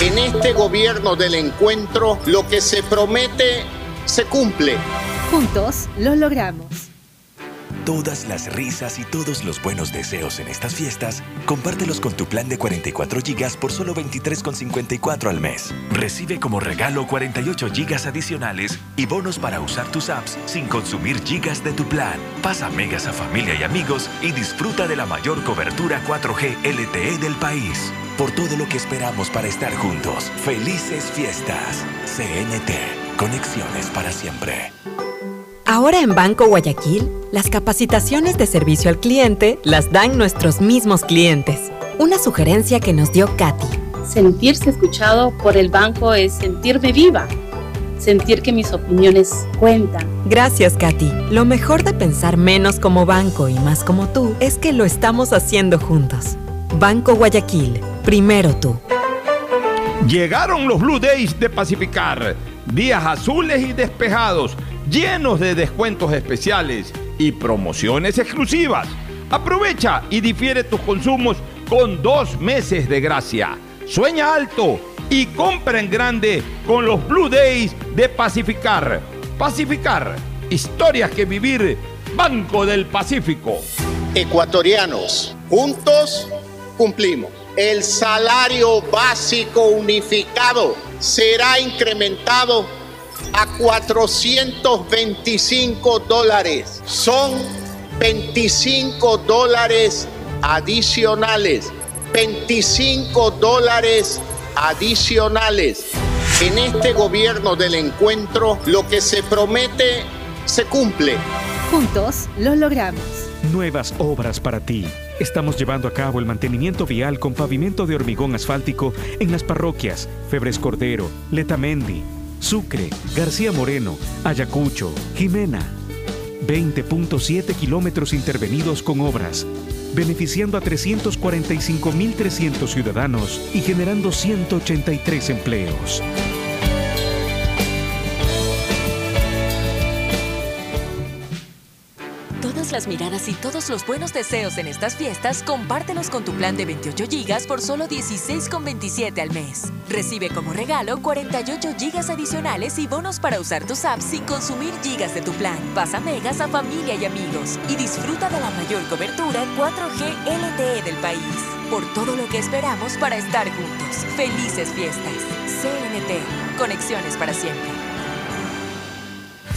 En este gobierno del encuentro, lo que se promete se cumple. Juntos lo logramos. Todas las risas y todos los buenos deseos en estas fiestas, compártelos con tu plan de 44 GB por solo 23,54 al mes. Recibe como regalo 48 GB adicionales y bonos para usar tus apps sin consumir gigas de tu plan. Pasa megas a familia y amigos y disfruta de la mayor cobertura 4G LTE del país. Por todo lo que esperamos para estar juntos. Felices fiestas. CNT. Conexiones para siempre. Ahora en Banco Guayaquil, las capacitaciones de servicio al cliente las dan nuestros mismos clientes. Una sugerencia que nos dio Katy. Sentirse escuchado por el banco es sentirme viva, sentir que mis opiniones cuentan. Gracias, Katy. Lo mejor de pensar menos como banco y más como tú es que lo estamos haciendo juntos. Banco Guayaquil, primero tú. Llegaron los Blue Days de Pacificar. Días azules y despejados, llenos de descuentos especiales y promociones exclusivas. Aprovecha y difiere tus consumos con dos meses de gracia. Sueña alto y compra en grande con los Blue Days de Pacificar. Pacificar, historias que vivir. Banco del Pacífico. Ecuatorianos, juntos cumplimos. El salario básico unificado será incrementado a 425 dólares. Son 25 dólares adicionales. 25 dólares adicionales. En este gobierno del encuentro, lo que se promete se cumple. Juntos lo logramos. Nuevas obras para ti. Estamos llevando a cabo el mantenimiento vial con pavimento de hormigón asfáltico en las parroquias Febres Cordero, Letamendi, Sucre, García Moreno, Ayacucho, Jimena. 20.7 kilómetros intervenidos con obras, beneficiando a 345.300 ciudadanos y generando 183 empleos. Las miradas y todos los buenos deseos en estas fiestas, compártelos con tu plan de 28 GB por solo 16,27 al mes. Recibe como regalo 48 GB adicionales y bonos para usar tus apps sin consumir gigas de tu plan. Pasa megas a familia y amigos y disfruta de la mayor cobertura 4G LTE del país. Por todo lo que esperamos para estar juntos. Felices fiestas. CNT. Conexiones para siempre.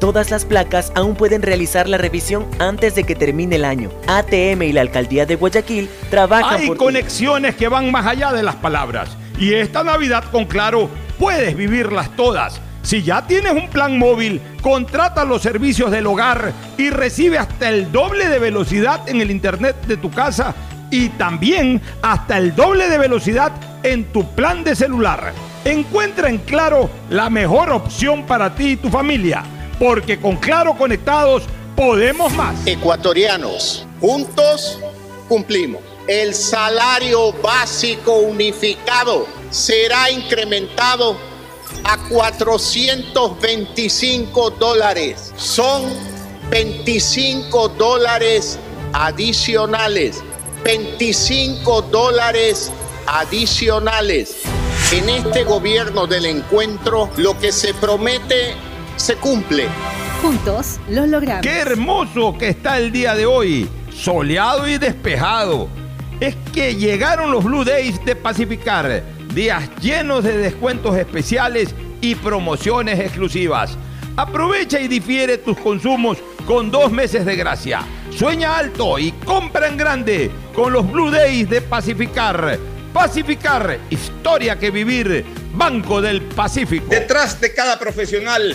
Todas las placas aún pueden realizar la revisión antes de que termine el año. ATM y la Alcaldía de Guayaquil trabajan Hay por... conexiones que van más allá de las palabras. Y esta Navidad con Claro puedes vivirlas todas. Si ya tienes un plan móvil, contrata los servicios del hogar y recibe hasta el doble de velocidad en el internet de tu casa y también hasta el doble de velocidad en tu plan de celular. Encuentra en Claro la mejor opción para ti y tu familia, porque con Claro conectados podemos más. Ecuatorianos, juntos cumplimos. El salario básico unificado será incrementado a 425 dólares. Son 25 dólares adicionales. 25 dólares adicionales. En este gobierno del encuentro, lo que se promete se cumple. Juntos lo logramos. Qué hermoso que está el día de hoy, soleado y despejado. Es que llegaron los Blue Days de Pacificar, días llenos de descuentos especiales y promociones exclusivas. Aprovecha y difiere tus consumos con dos meses de gracia. Sueña alto y compra en grande con los Blue Days de Pacificar. Pacificar, historia que vivir, Banco del Pacífico. Detrás de cada profesional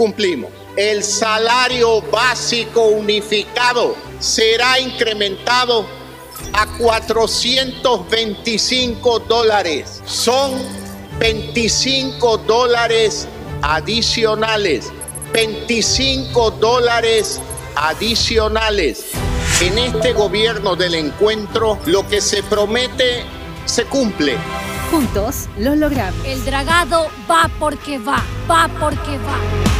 cumplimos. El salario básico unificado será incrementado a 425 dólares. Son 25 dólares adicionales. 25 dólares adicionales. En este gobierno del encuentro, lo que se promete se cumple. Juntos lo logramos. El dragado va porque va, va porque va.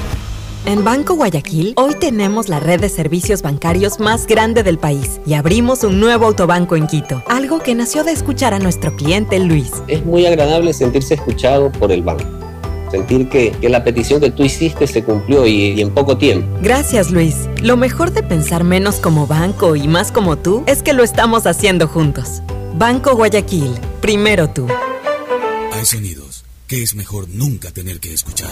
En Banco Guayaquil, hoy tenemos la red de servicios bancarios más grande del país y abrimos un nuevo autobanco en Quito, algo que nació de escuchar a nuestro cliente Luis. Es muy agradable sentirse escuchado por el banco, sentir que, que la petición que tú hiciste se cumplió y, y en poco tiempo. Gracias Luis. Lo mejor de pensar menos como banco y más como tú es que lo estamos haciendo juntos. Banco Guayaquil, primero tú. Hay sonidos que es mejor nunca tener que escuchar.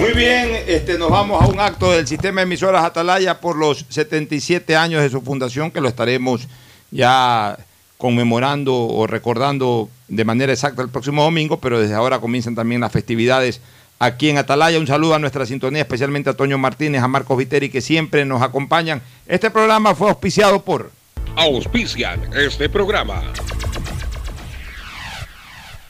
Muy bien, este, nos vamos a un acto del sistema de emisoras Atalaya por los 77 años de su fundación, que lo estaremos ya conmemorando o recordando de manera exacta el próximo domingo, pero desde ahora comienzan también las festividades aquí en Atalaya. Un saludo a nuestra sintonía, especialmente a Toño Martínez, a Marcos Viteri, que siempre nos acompañan. Este programa fue auspiciado por... Auspician este programa.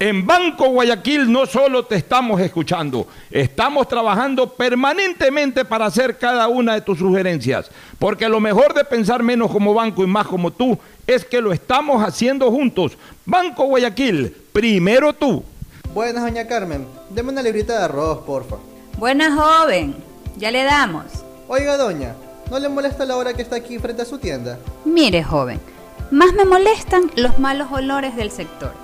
En Banco Guayaquil no solo te estamos escuchando, estamos trabajando permanentemente para hacer cada una de tus sugerencias, porque lo mejor de pensar menos como banco y más como tú es que lo estamos haciendo juntos. Banco Guayaquil, primero tú. Buenas, doña Carmen, deme una librita de arroz, porfa. Buenas, joven, ya le damos. Oiga, doña, ¿no le molesta la hora que está aquí frente a su tienda? Mire, joven, más me molestan los malos olores del sector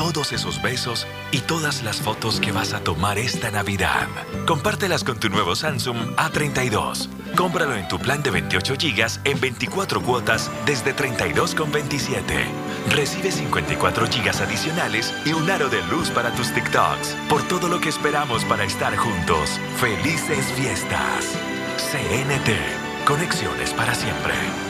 todos esos besos y todas las fotos que vas a tomar esta Navidad. Compártelas con tu nuevo Samsung A32. Cómpralo en tu plan de 28 GB en 24 cuotas desde 32,27. Recibe 54 GB adicionales y un aro de luz para tus TikToks. Por todo lo que esperamos para estar juntos. Felices fiestas. CNT. Conexiones para siempre.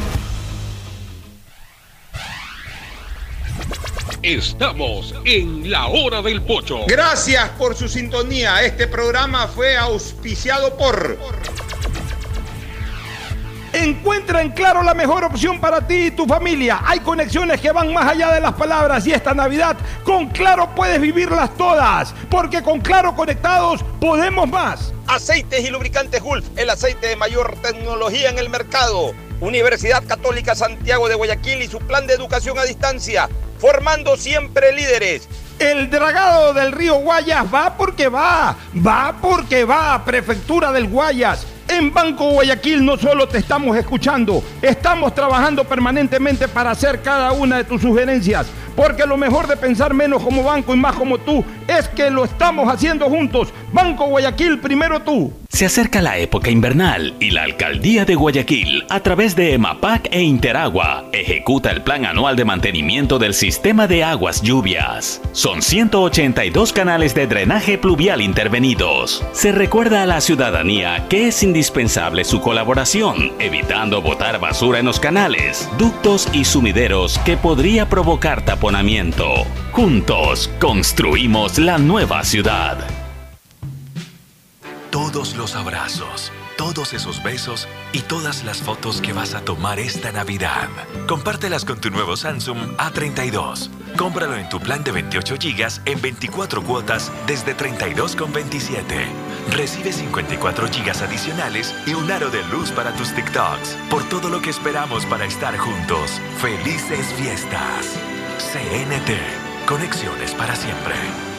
Estamos en la hora del pocho. Gracias por su sintonía. Este programa fue auspiciado por... Encuentra en Claro la mejor opción para ti y tu familia. Hay conexiones que van más allá de las palabras y esta Navidad con Claro puedes vivirlas todas, porque con Claro conectados podemos más. Aceites y lubricantes Gulf, el aceite de mayor tecnología en el mercado. Universidad Católica Santiago de Guayaquil y su plan de educación a distancia formando siempre líderes. El dragado del río Guayas va porque va, va porque va, Prefectura del Guayas. En Banco Guayaquil no solo te estamos escuchando, estamos trabajando permanentemente para hacer cada una de tus sugerencias, porque lo mejor de pensar menos como banco y más como tú es que lo estamos haciendo juntos. Banco Guayaquil, primero tú. Se acerca la época invernal y la Alcaldía de Guayaquil, a través de EMAPAC e Interagua, ejecuta el Plan Anual de Mantenimiento del Sistema de Aguas Lluvias. Son 182 canales de drenaje pluvial intervenidos. Se recuerda a la ciudadanía que es indispensable su colaboración, evitando botar basura en los canales, ductos y sumideros que podría provocar Juntos construimos la nueva ciudad. Todos los abrazos, todos esos besos y todas las fotos que vas a tomar esta Navidad. Compártelas con tu nuevo Samsung A32. Cómpralo en tu plan de 28 GB en 24 cuotas desde 32,27. Recibe 54 GB adicionales y un aro de luz para tus TikToks. Por todo lo que esperamos para estar juntos. Felices fiestas. CNT. Conexiones para siempre.